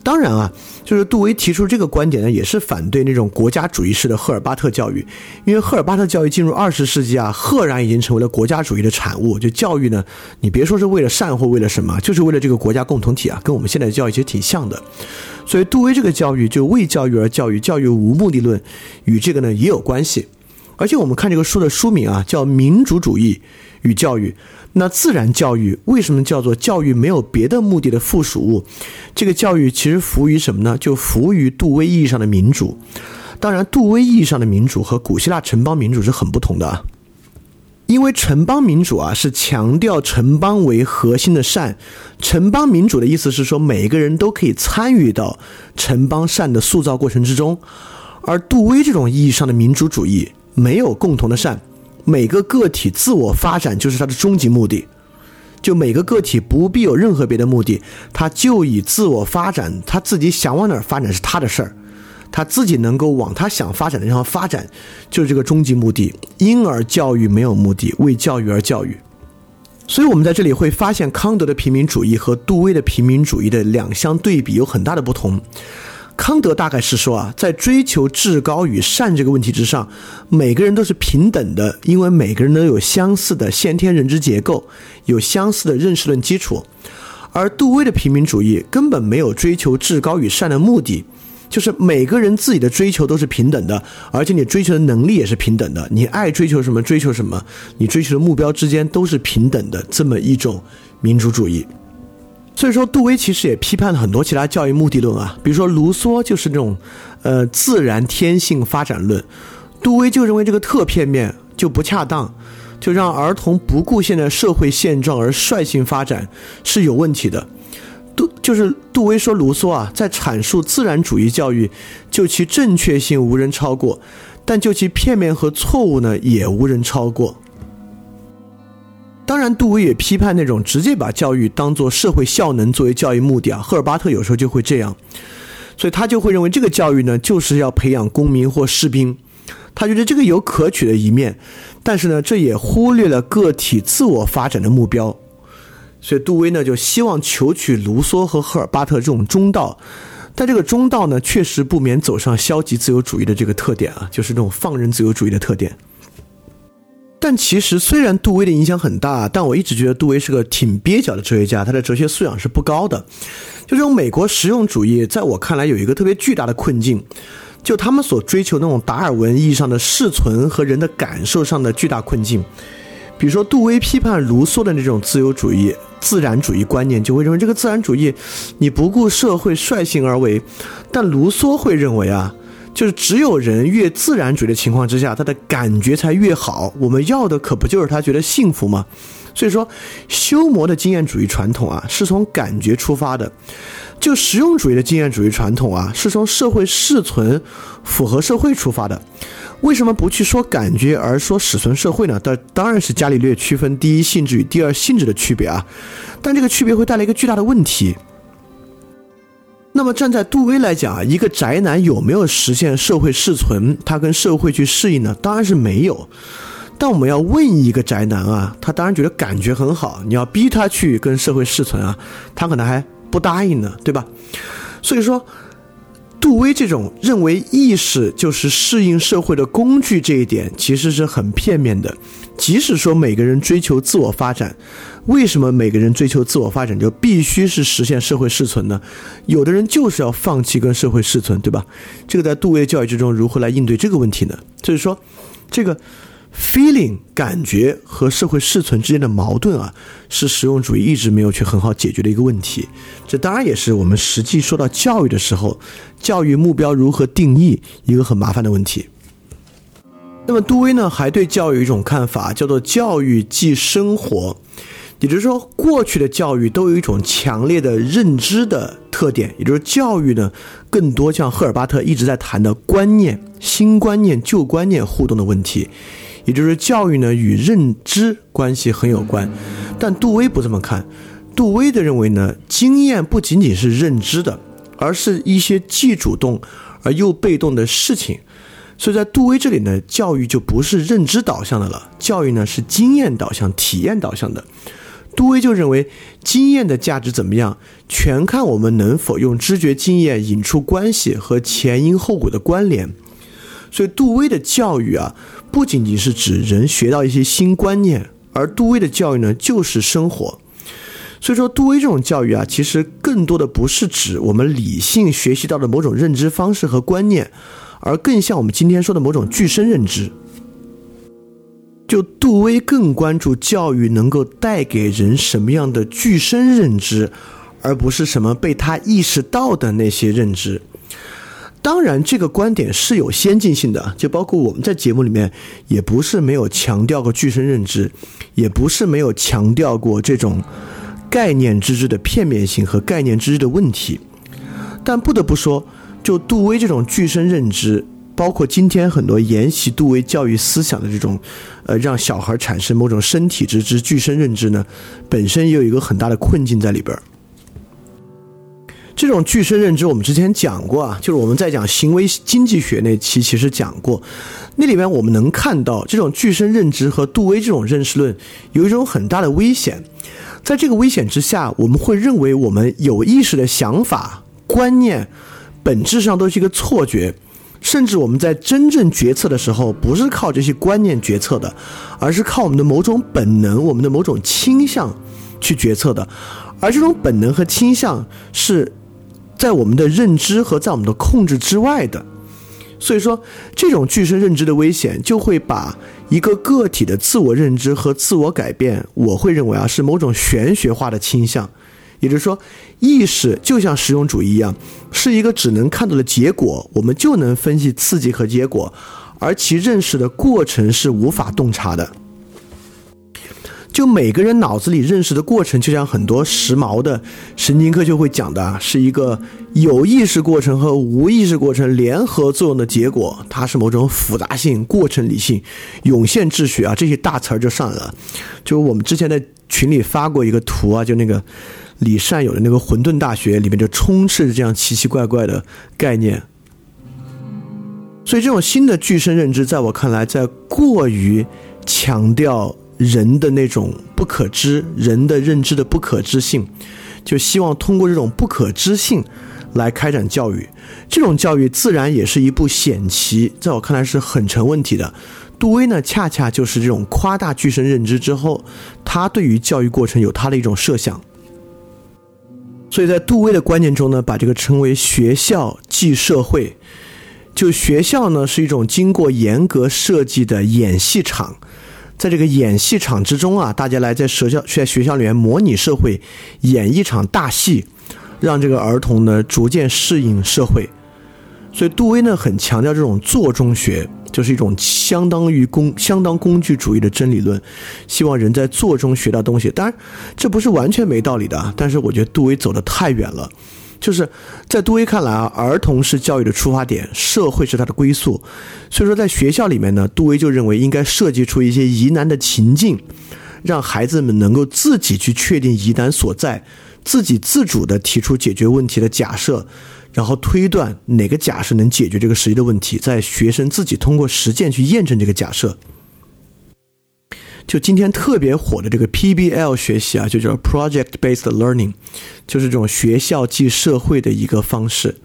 当然啊，就是杜威提出这个观点呢，也是反对那种国家主义式的赫尔巴特教育，因为赫尔巴特教育进入二十世纪啊，赫然已经成为了国家主义的产物。就教育呢，你别说是为了善或为了什么，就是为了这个国家共同体啊，跟我们现在的教育其实挺像的。所以杜威这个教育就为教育而教育，教育无目的论，与这个呢也有关系。而且我们看这个书的书名啊，叫《民主主义与教育》。那自然教育为什么叫做教育没有别的目的的附属物？这个教育其实服务于什么呢？就服务于杜威意义上的民主。当然，杜威意义上的民主和古希腊城邦民主是很不同的。因为城邦民主啊是强调城邦为核心的善，城邦民主的意思是说每一个人都可以参与到城邦善的塑造过程之中，而杜威这种意义上的民主主义没有共同的善。每个个体自我发展就是他的终极目的，就每个个体不必有任何别的目的，他就以自我发展，他自己想往哪儿发展是他的事儿，他自己能够往他想发展的地方发展，就是这个终极目的。因而教育没有目的，为教育而教育。所以我们在这里会发现康德的平民主义和杜威的平民主义的两相对比有很大的不同。康德大概是说啊，在追求至高与善这个问题之上，每个人都是平等的，因为每个人都有相似的先天认知结构，有相似的认识论基础。而杜威的平民主义根本没有追求至高与善的目的，就是每个人自己的追求都是平等的，而且你追求的能力也是平等的，你爱追求什么追求什么，你追求的目标之间都是平等的，这么一种民主主义。所以说，杜威其实也批判了很多其他教育目的论啊，比如说卢梭就是那种，呃，自然天性发展论，杜威就认为这个特片面就不恰当，就让儿童不顾现在社会现状而率性发展是有问题的。杜就是杜威说卢梭啊，在阐述自然主义教育，就其正确性无人超过，但就其片面和错误呢，也无人超过。当然，杜威也批判那种直接把教育当做社会效能作为教育目的啊。赫尔巴特有时候就会这样，所以他就会认为这个教育呢，就是要培养公民或士兵。他觉得这个有可取的一面，但是呢，这也忽略了个体自我发展的目标。所以杜威呢，就希望求取卢梭和赫尔巴特这种中道，但这个中道呢，确实不免走上消极自由主义的这个特点啊，就是这种放任自由主义的特点。但其实，虽然杜威的影响很大，但我一直觉得杜威是个挺蹩脚的哲学家，他的哲学素养是不高的。就这种美国实用主义，在我看来有一个特别巨大的困境，就他们所追求那种达尔文意义上的世存和人的感受上的巨大困境。比如说，杜威批判卢梭的那种自由主义、自然主义观念，就会认为这个自然主义你不顾社会率性而为，但卢梭会认为啊。就是只有人越自然主义的情况之下，他的感觉才越好。我们要的可不就是他觉得幸福吗？所以说，修魔的经验主义传统啊，是从感觉出发的；就实用主义的经验主义传统啊，是从社会适存、符合社会出发的。为什么不去说感觉，而说史存社会呢？当当然是伽利略区分第一性质与第二性质的区别啊。但这个区别会带来一个巨大的问题。那么站在杜威来讲啊，一个宅男有没有实现社会适存？他跟社会去适应呢？当然是没有。但我们要问一个宅男啊，他当然觉得感觉很好。你要逼他去跟社会适存啊，他可能还不答应呢，对吧？所以说。杜威这种认为意识就是适应社会的工具这一点，其实是很片面的。即使说每个人追求自我发展，为什么每个人追求自我发展就必须是实现社会适存呢？有的人就是要放弃跟社会适存，对吧？这个在杜威教育之中如何来应对这个问题呢？就是说，这个。feeling 感觉和社会适存之间的矛盾啊，是实用主义一直没有去很好解决的一个问题。这当然也是我们实际说到教育的时候，教育目标如何定义一个很麻烦的问题。那么杜威呢，还对教育有一种看法，叫做教育即生活。也就是说，过去的教育都有一种强烈的认知的特点，也就是教育呢，更多像赫尔巴特一直在谈的观念、新观念、旧观念互动的问题，也就是教育呢与认知关系很有关。但杜威不这么看，杜威的认为呢，经验不仅仅是认知的，而是一些既主动而又被动的事情。所以在杜威这里呢，教育就不是认知导向的了，教育呢是经验导向、体验导向的。杜威就认为，经验的价值怎么样，全看我们能否用知觉经验引出关系和前因后果的关联。所以，杜威的教育啊，不仅仅是指人学到一些新观念，而杜威的教育呢，就是生活。所以说，杜威这种教育啊，其实更多的不是指我们理性学习到的某种认知方式和观念，而更像我们今天说的某种具身认知。就杜威更关注教育能够带给人什么样的具身认知，而不是什么被他意识到的那些认知。当然，这个观点是有先进性的，就包括我们在节目里面也不是没有强调过具身认知，也不是没有强调过这种概念知识的片面性和概念知识的问题。但不得不说，就杜威这种具身认知。包括今天很多沿袭杜威教育思想的这种，呃，让小孩产生某种身体之知、具身认知呢，本身也有一个很大的困境在里边这种具身认知，我们之前讲过啊，就是我们在讲行为经济学那期其实讲过，那里面我们能看到这种具身认知和杜威这种认识论有一种很大的危险，在这个危险之下，我们会认为我们有意识的想法、观念，本质上都是一个错觉。甚至我们在真正决策的时候，不是靠这些观念决策的，而是靠我们的某种本能、我们的某种倾向去决策的。而这种本能和倾向是在我们的认知和在我们的控制之外的。所以说，这种具身认知的危险，就会把一个个体的自我认知和自我改变，我会认为啊，是某种玄学化的倾向。也就是说，意识就像实用主义一样，是一个只能看到的结果，我们就能分析刺激和结果，而其认识的过程是无法洞察的。就每个人脑子里认识的过程，就像很多时髦的神经科学会讲的，是一个有意识过程和无意识过程联合作用的结果，它是某种复杂性、过程理性、涌现秩序啊，这些大词儿就上来了。就我们之前在群里发过一个图啊，就那个。李善友的那个混沌大学里面就充斥着这样奇奇怪怪的概念，所以这种新的具身认知，在我看来，在过于强调人的那种不可知、人的认知的不可知性，就希望通过这种不可知性来开展教育。这种教育自然也是一步险棋，在我看来是很成问题的。杜威呢，恰恰就是这种夸大具身认知之后，他对于教育过程有他的一种设想。所以在杜威的观念中呢，把这个称为“学校即社会”。就学校呢是一种经过严格设计的演戏场，在这个演戏场之中啊，大家来在学校在学校里面模拟社会，演一场大戏，让这个儿童呢逐渐适应社会。所以杜威呢很强调这种做中学。就是一种相当于工、相当工具主义的真理论，希望人在做中学到东西。当然，这不是完全没道理的，但是我觉得杜威走得太远了。就是在杜威看来啊，儿童是教育的出发点，社会是他的归宿。所以说，在学校里面呢，杜威就认为应该设计出一些疑难的情境，让孩子们能够自己去确定疑难所在，自己自主的提出解决问题的假设。然后推断哪个假设能解决这个实际的问题，在学生自己通过实践去验证这个假设。就今天特别火的这个 PBL 学习啊，就叫 Project Based Learning，就是这种学校即社会的一个方式。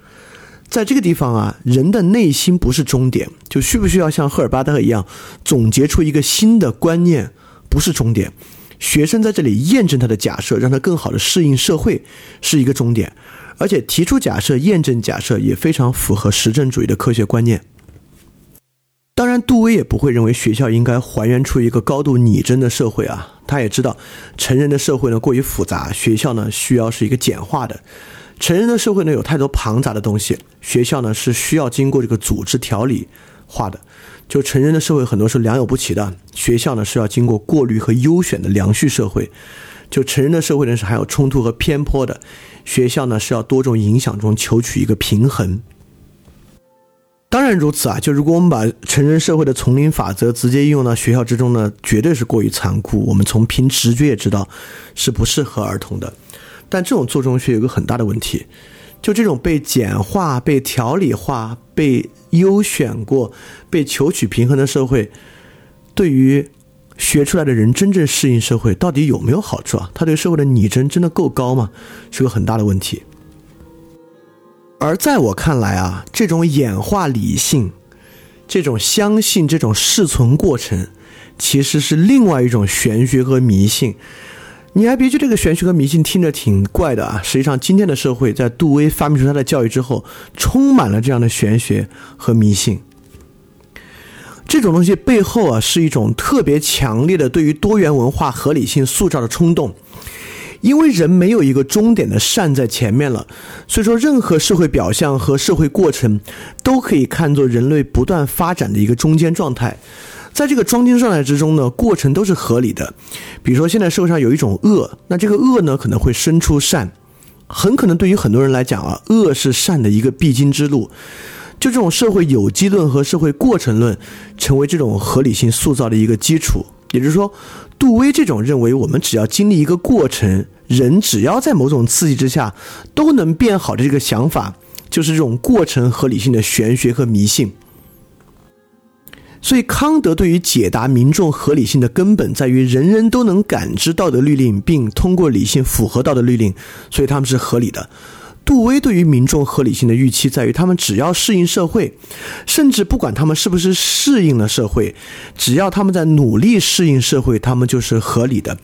在这个地方啊，人的内心不是终点，就需不需要像赫尔巴特一样总结出一个新的观念，不是终点。学生在这里验证他的假设，让他更好的适应社会，是一个终点。而且提出假设、验证假设也非常符合实证主义的科学观念。当然，杜威也不会认为学校应该还原出一个高度拟真的社会啊。他也知道成人的社会呢过于复杂，学校呢需要是一个简化的。成人的社会呢有太多庞杂的东西，学校呢是需要经过这个组织调理，化的。就成人的社会很多是良莠不齐的，学校呢是要经过过滤和优选的良序社会。就成人的社会呢是含有冲突和偏颇的，学校呢是要多种影响中求取一个平衡。当然如此啊，就如果我们把成人社会的丛林法则直接应用到学校之中呢，绝对是过于残酷。我们从凭直觉也知道是不适合儿童的。但这种做中学有个很大的问题，就这种被简化、被条理化、被优选过、被求取平衡的社会，对于学出来的人真正适应社会到底有没有好处啊？他对社会的拟真真的够高吗？是个很大的问题。而在我看来啊，这种演化理性，这种相信这种适存过程，其实是另外一种玄学和迷信。你还别觉得这个玄学和迷信听着挺怪的啊，实际上今天的社会在杜威发明出他的教育之后，充满了这样的玄学和迷信。这种东西背后啊，是一种特别强烈的对于多元文化合理性塑造的冲动。因为人没有一个终点的善在前面了，所以说任何社会表象和社会过程都可以看作人类不断发展的一个中间状态。在这个中间状态之中呢，过程都是合理的。比如说现在社会上有一种恶，那这个恶呢可能会生出善，很可能对于很多人来讲啊，恶是善的一个必经之路。就这种社会有机论和社会过程论，成为这种合理性塑造的一个基础。也就是说。杜威这种认为，我们只要经历一个过程，人只要在某种刺激之下都能变好的这个想法，就是这种过程合理性的玄学和迷信。所以，康德对于解答民众合理性的根本在于人人都能感知道德律令，并通过理性符合道德律令，所以他们是合理的。杜威对于民众合理性的预期在于，他们只要适应社会，甚至不管他们是不是适应了社会，只要他们在努力适应社会，他们就是合理的。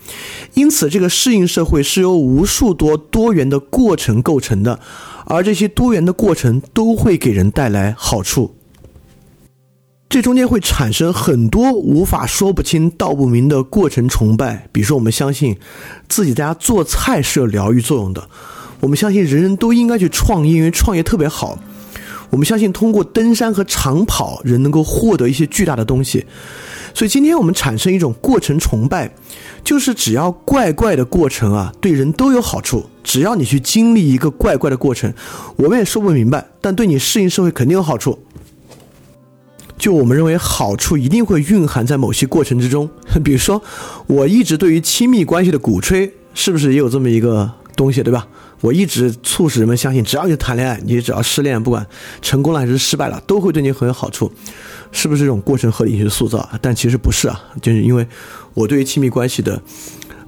因此，这个适应社会是由无数多多元的过程构成的，而这些多元的过程都会给人带来好处。这中间会产生很多无法说不清道不明的过程崇拜，比如说，我们相信自己在家做菜是有疗愈作用的。我们相信人人都应该去创业，因为创业特别好。我们相信通过登山和长跑，人能够获得一些巨大的东西。所以今天我们产生一种过程崇拜，就是只要怪怪的过程啊，对人都有好处。只要你去经历一个怪怪的过程，我们也说不明白，但对你适应社会肯定有好处。就我们认为好处一定会蕴含在某些过程之中。比如说，我一直对于亲密关系的鼓吹，是不是也有这么一个东西，对吧？我一直促使人们相信，只要你谈恋爱，你只要失恋，不管成功了还是失败了，都会对你很有好处，是不是这种过程合理性塑造？但其实不是啊，就是因为我对于亲密关系的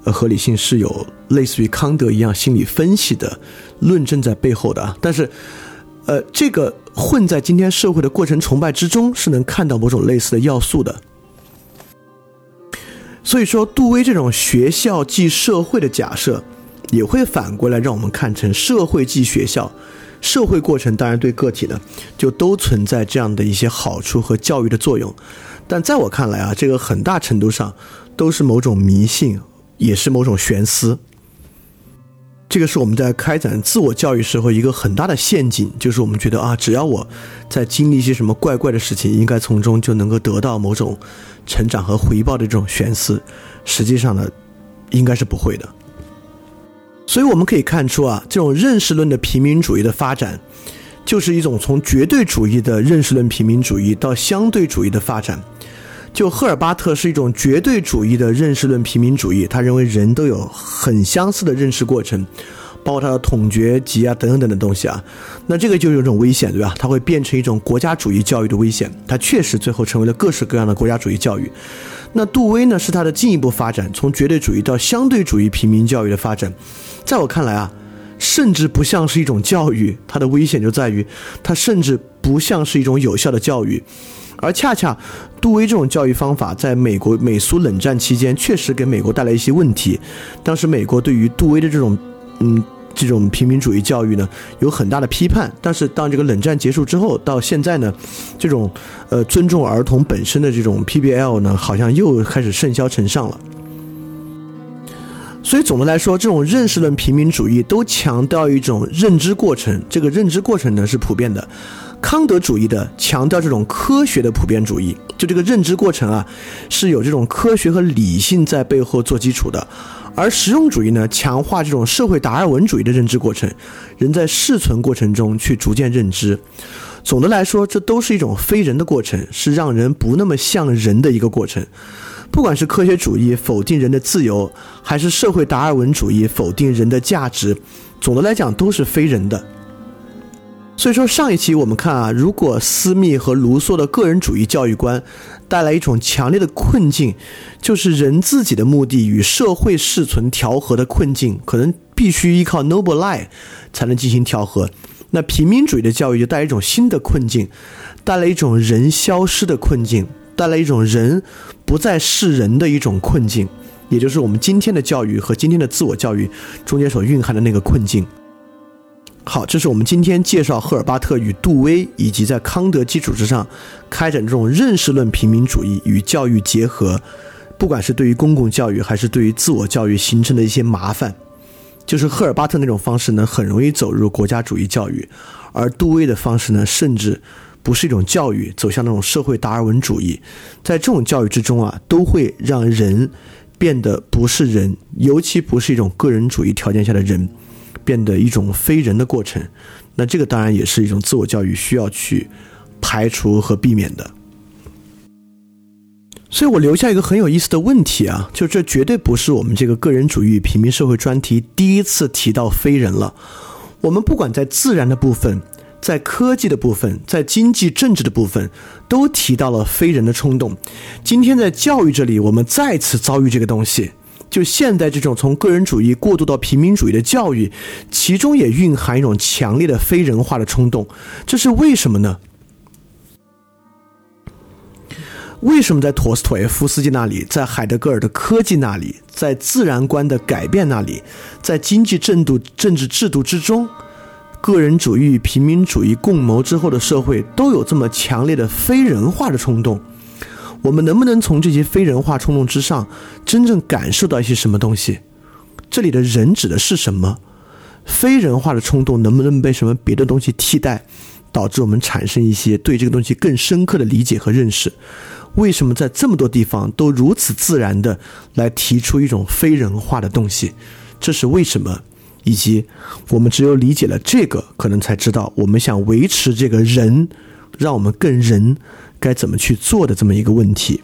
呃合理性是有类似于康德一样心理分析的论证在背后的啊。但是，呃，这个混在今天社会的过程崇拜之中，是能看到某种类似的要素的。所以说，杜威这种学校即社会的假设。也会反过来让我们看成社会即学校，社会过程当然对个体呢，就都存在这样的一些好处和教育的作用。但在我看来啊，这个很大程度上都是某种迷信，也是某种玄思。这个是我们在开展自我教育时候一个很大的陷阱，就是我们觉得啊，只要我在经历一些什么怪怪的事情，应该从中就能够得到某种成长和回报的这种玄思。实际上呢，应该是不会的。所以我们可以看出啊，这种认识论的平民主义的发展，就是一种从绝对主义的认识论平民主义到相对主义的发展。就赫尔巴特是一种绝对主义的认识论平民主义，他认为人都有很相似的认识过程。包括他的统觉集啊等等等等东西啊，那这个就有种危险，对吧？它会变成一种国家主义教育的危险。它确实最后成为了各式各样的国家主义教育。那杜威呢？是他的进一步发展，从绝对主义到相对主义平民教育的发展。在我看来啊，甚至不像是一种教育。它的危险就在于，它甚至不像是一种有效的教育。而恰恰杜威这种教育方法，在美国美苏冷战期间，确实给美国带来一些问题。当时美国对于杜威的这种，嗯。这种平民主义教育呢，有很大的批判。但是当这个冷战结束之后，到现在呢，这种呃尊重儿童本身的这种 PBL 呢，好像又开始甚嚣尘上了。所以总的来说，这种认识论平民主义都强调一种认知过程，这个认知过程呢是普遍的。康德主义的强调这种科学的普遍主义，就这个认知过程啊是有这种科学和理性在背后做基础的。而实用主义呢，强化这种社会达尔文主义的认知过程，人在适存过程中去逐渐认知。总的来说，这都是一种非人的过程，是让人不那么像人的一个过程。不管是科学主义否定人的自由，还是社会达尔文主义否定人的价值，总的来讲都是非人的。所以说，上一期我们看啊，如果斯密和卢梭的个人主义教育观带来一种强烈的困境，就是人自己的目的与社会适存调和的困境，可能必须依靠 noble lie 才能进行调和。那平民主义的教育就带来一种新的困境，带来一种人消失的困境。带来一种人不再是人的一种困境，也就是我们今天的教育和今天的自我教育中间所蕴含的那个困境。好，这是我们今天介绍赫尔巴特与杜威，以及在康德基础之上开展这种认识论平民主义与教育结合，不管是对于公共教育还是对于自我教育形成的一些麻烦。就是赫尔巴特那种方式呢，很容易走入国家主义教育，而杜威的方式呢，甚至。不是一种教育，走向那种社会达尔文主义，在这种教育之中啊，都会让人变得不是人，尤其不是一种个人主义条件下的人，变得一种非人的过程。那这个当然也是一种自我教育需要去排除和避免的。所以我留下一个很有意思的问题啊，就这绝对不是我们这个个人主义平民社会专题第一次提到非人了。我们不管在自然的部分。在科技的部分，在经济政治的部分，都提到了非人的冲动。今天在教育这里，我们再次遭遇这个东西。就现在这种从个人主义过渡到平民主义的教育，其中也蕴含一种强烈的非人化的冲动。这是为什么呢？为什么在陀思妥耶夫斯基那里，在海德格尔的科技那里，在自然观的改变那里，在经济制度、政治制度之中？个人主义与、平民主义共谋之后的社会都有这么强烈的非人化的冲动，我们能不能从这些非人化冲动之上真正感受到一些什么东西？这里的人指的是什么？非人化的冲动能不能被什么别的东西替代，导致我们产生一些对这个东西更深刻的理解和认识？为什么在这么多地方都如此自然的来提出一种非人化的东西？这是为什么？以及，我们只有理解了这个，可能才知道我们想维持这个人，让我们更人，该怎么去做的这么一个问题。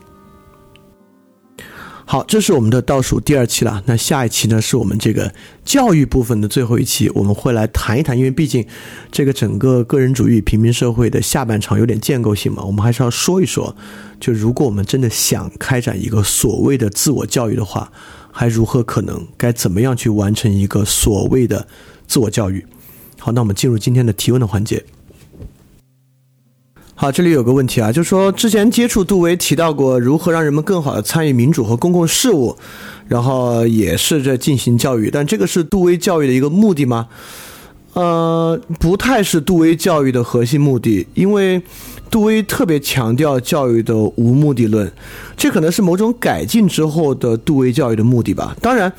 好，这是我们的倒数第二期了。那下一期呢，是我们这个教育部分的最后一期，我们会来谈一谈，因为毕竟这个整个个人主义平民社会的下半场有点建构性嘛，我们还是要说一说，就如果我们真的想开展一个所谓的自我教育的话。还如何可能？该怎么样去完成一个所谓的自我教育？好，那我们进入今天的提问的环节。好，这里有个问题啊，就是说之前接触杜威提到过如何让人们更好的参与民主和公共事务，然后也是在进行教育，但这个是杜威教育的一个目的吗？呃，不太是杜威教育的核心目的，因为。杜威特别强调教育的无目的论，这可能是某种改进之后的杜威教育的目的吧。当然，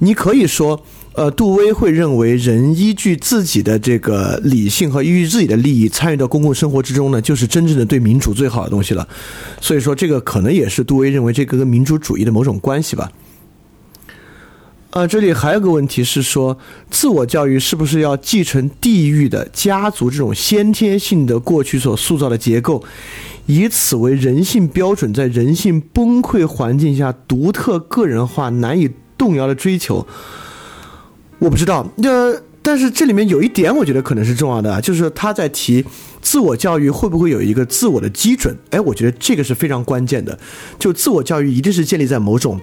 你可以说，呃，杜威会认为人依据自己的这个理性和依据自己的利益参与到公共生活之中呢，就是真正的对民主最好的东西了。所以说，这个可能也是杜威认为这个跟民主主义的某种关系吧。呃，这里还有个问题是说，自我教育是不是要继承地域的家族这种先天性的过去所塑造的结构，以此为人性标准，在人性崩溃环境下独特个人化、难以动摇的追求？我不知道，呃，但是这里面有一点，我觉得可能是重要的啊，就是他在提自我教育会不会有一个自我的基准？哎，我觉得这个是非常关键的，就自我教育一定是建立在某种。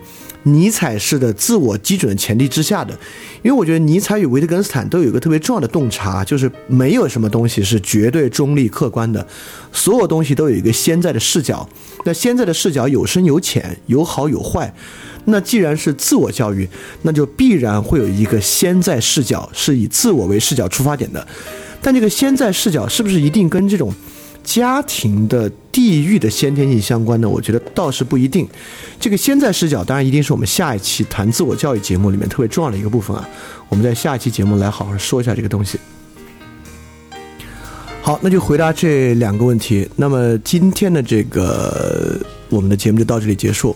尼采式的自我基准的前提之下的，因为我觉得尼采与维特根斯坦都有一个特别重要的洞察，就是没有什么东西是绝对中立客观的，所有东西都有一个现在的视角。那现在的视角有深有浅，有好有坏。那既然是自我教育，那就必然会有一个先在视角是以自我为视角出发点的。但这个先在视角是不是一定跟这种家庭的地域的先天性相关呢？我觉得倒是不一定。这个先在视角当然一定是我们下一期谈自我教育节目里面特别重要的一个部分啊。我们在下一期节目来好好说一下这个东西。好，那就回答这两个问题。那么今天的这个我们的节目就到这里结束。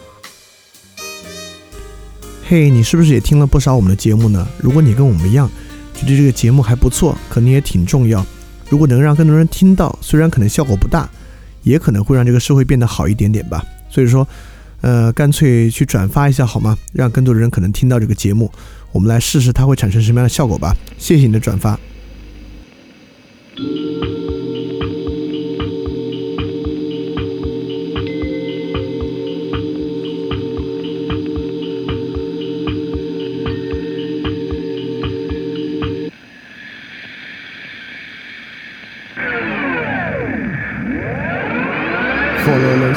嘿，你是不是也听了不少我们的节目呢？如果你跟我们一样，觉得这个节目还不错，可能也挺重要。如果能让更多人听到，虽然可能效果不大，也可能会让这个社会变得好一点点吧。所以说，呃，干脆去转发一下好吗？让更多的人可能听到这个节目，我们来试试它会产生什么样的效果吧。谢谢你的转发。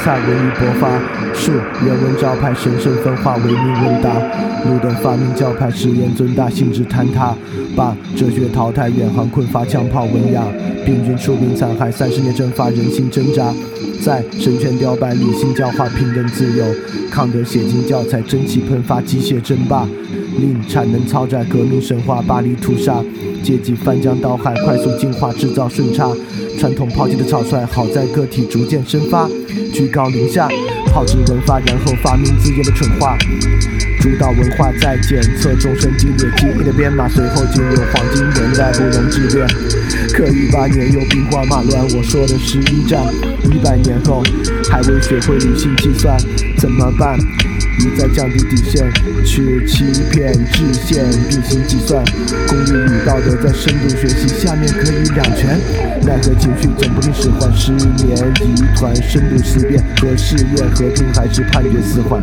下文艺勃发，树人文招牌，神圣分化，为民问答。路灯发明教派，实验尊大，性质坍塌。把哲学淘汰，远航困乏，枪炮文雅。病菌出兵残害，三十年蒸发，人心挣扎。在神权雕败，理性教化，平等自由。康德写进教材，蒸汽喷发，机械争霸。令产能超载，革命神话，巴黎屠杀。阶级翻江倒海，快速进化，制造顺差。传统抛弃的草率，好在个体逐渐生发。居高临下，炮制文化，然后发明自己的蠢话。主导文化在检测众生激烈记忆的编码，随后进入黄金年代，不容置辩。可一八年又兵荒马乱，我说的是一战。一百年后还未学会理性计算，怎么办？一再降低底线，去欺骗制限，并行计算。功利与道德在深度学习，下面可以两全。奈何情绪总不听使唤，失眠疑团，深度思辨和试验和平，还是判决死缓。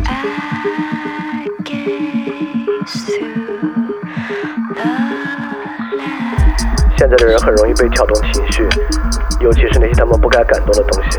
现在的人很容易被挑动情绪，尤其是那些他们不该感动的东西。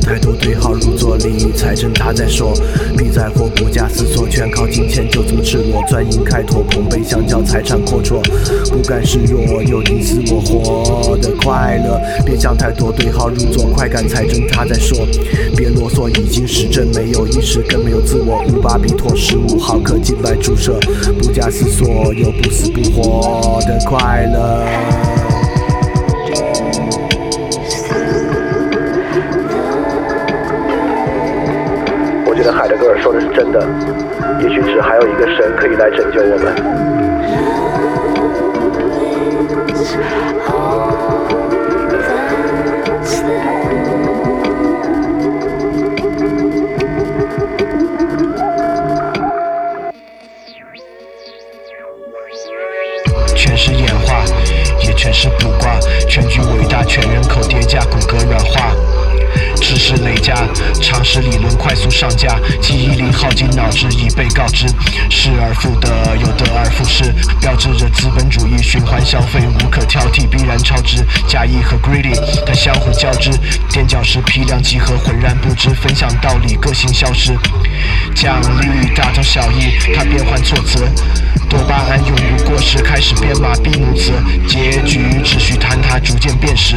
太多，对号入座，利益财政他在说，别在乎不假思索，全靠金钱就这么赤裸，专营开拓，捧杯相较，财产阔绰，不甘示弱，有你死我活的快乐。别想太多，对号入座，快感财政他在说，别啰嗦，已经实证，没有意识，更没有自我。五巴比妥十五毫克静脉注射，不假思索，有不死不活的快乐。说的是真的，也许只还有一个神可以来拯救我们。加，常识理论快速上架，记忆力耗尽，脑汁已被告知，失而复得，有得而复失，标志着资本主义循环消费无可挑剔，必然超值。假意和 greedy 它相互交织，垫脚石批量集合，浑然不知，分享道理，个性消失。奖励大同小异，它变换措辞，多巴胺永不过时，开始编码闭幕词，结局秩序坍塌，逐渐变实。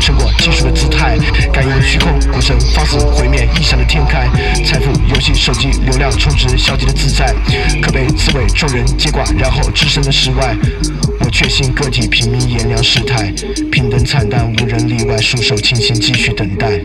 成果技术的姿态，感应虚空，古城放肆毁灭，异想的天开，财富游戏手机流量充值，消极的自在，可被刺猬众人接管，然后置身的世外。我确信个体平民炎凉世态，平等惨淡，无人例外，束手轻心，继续等待。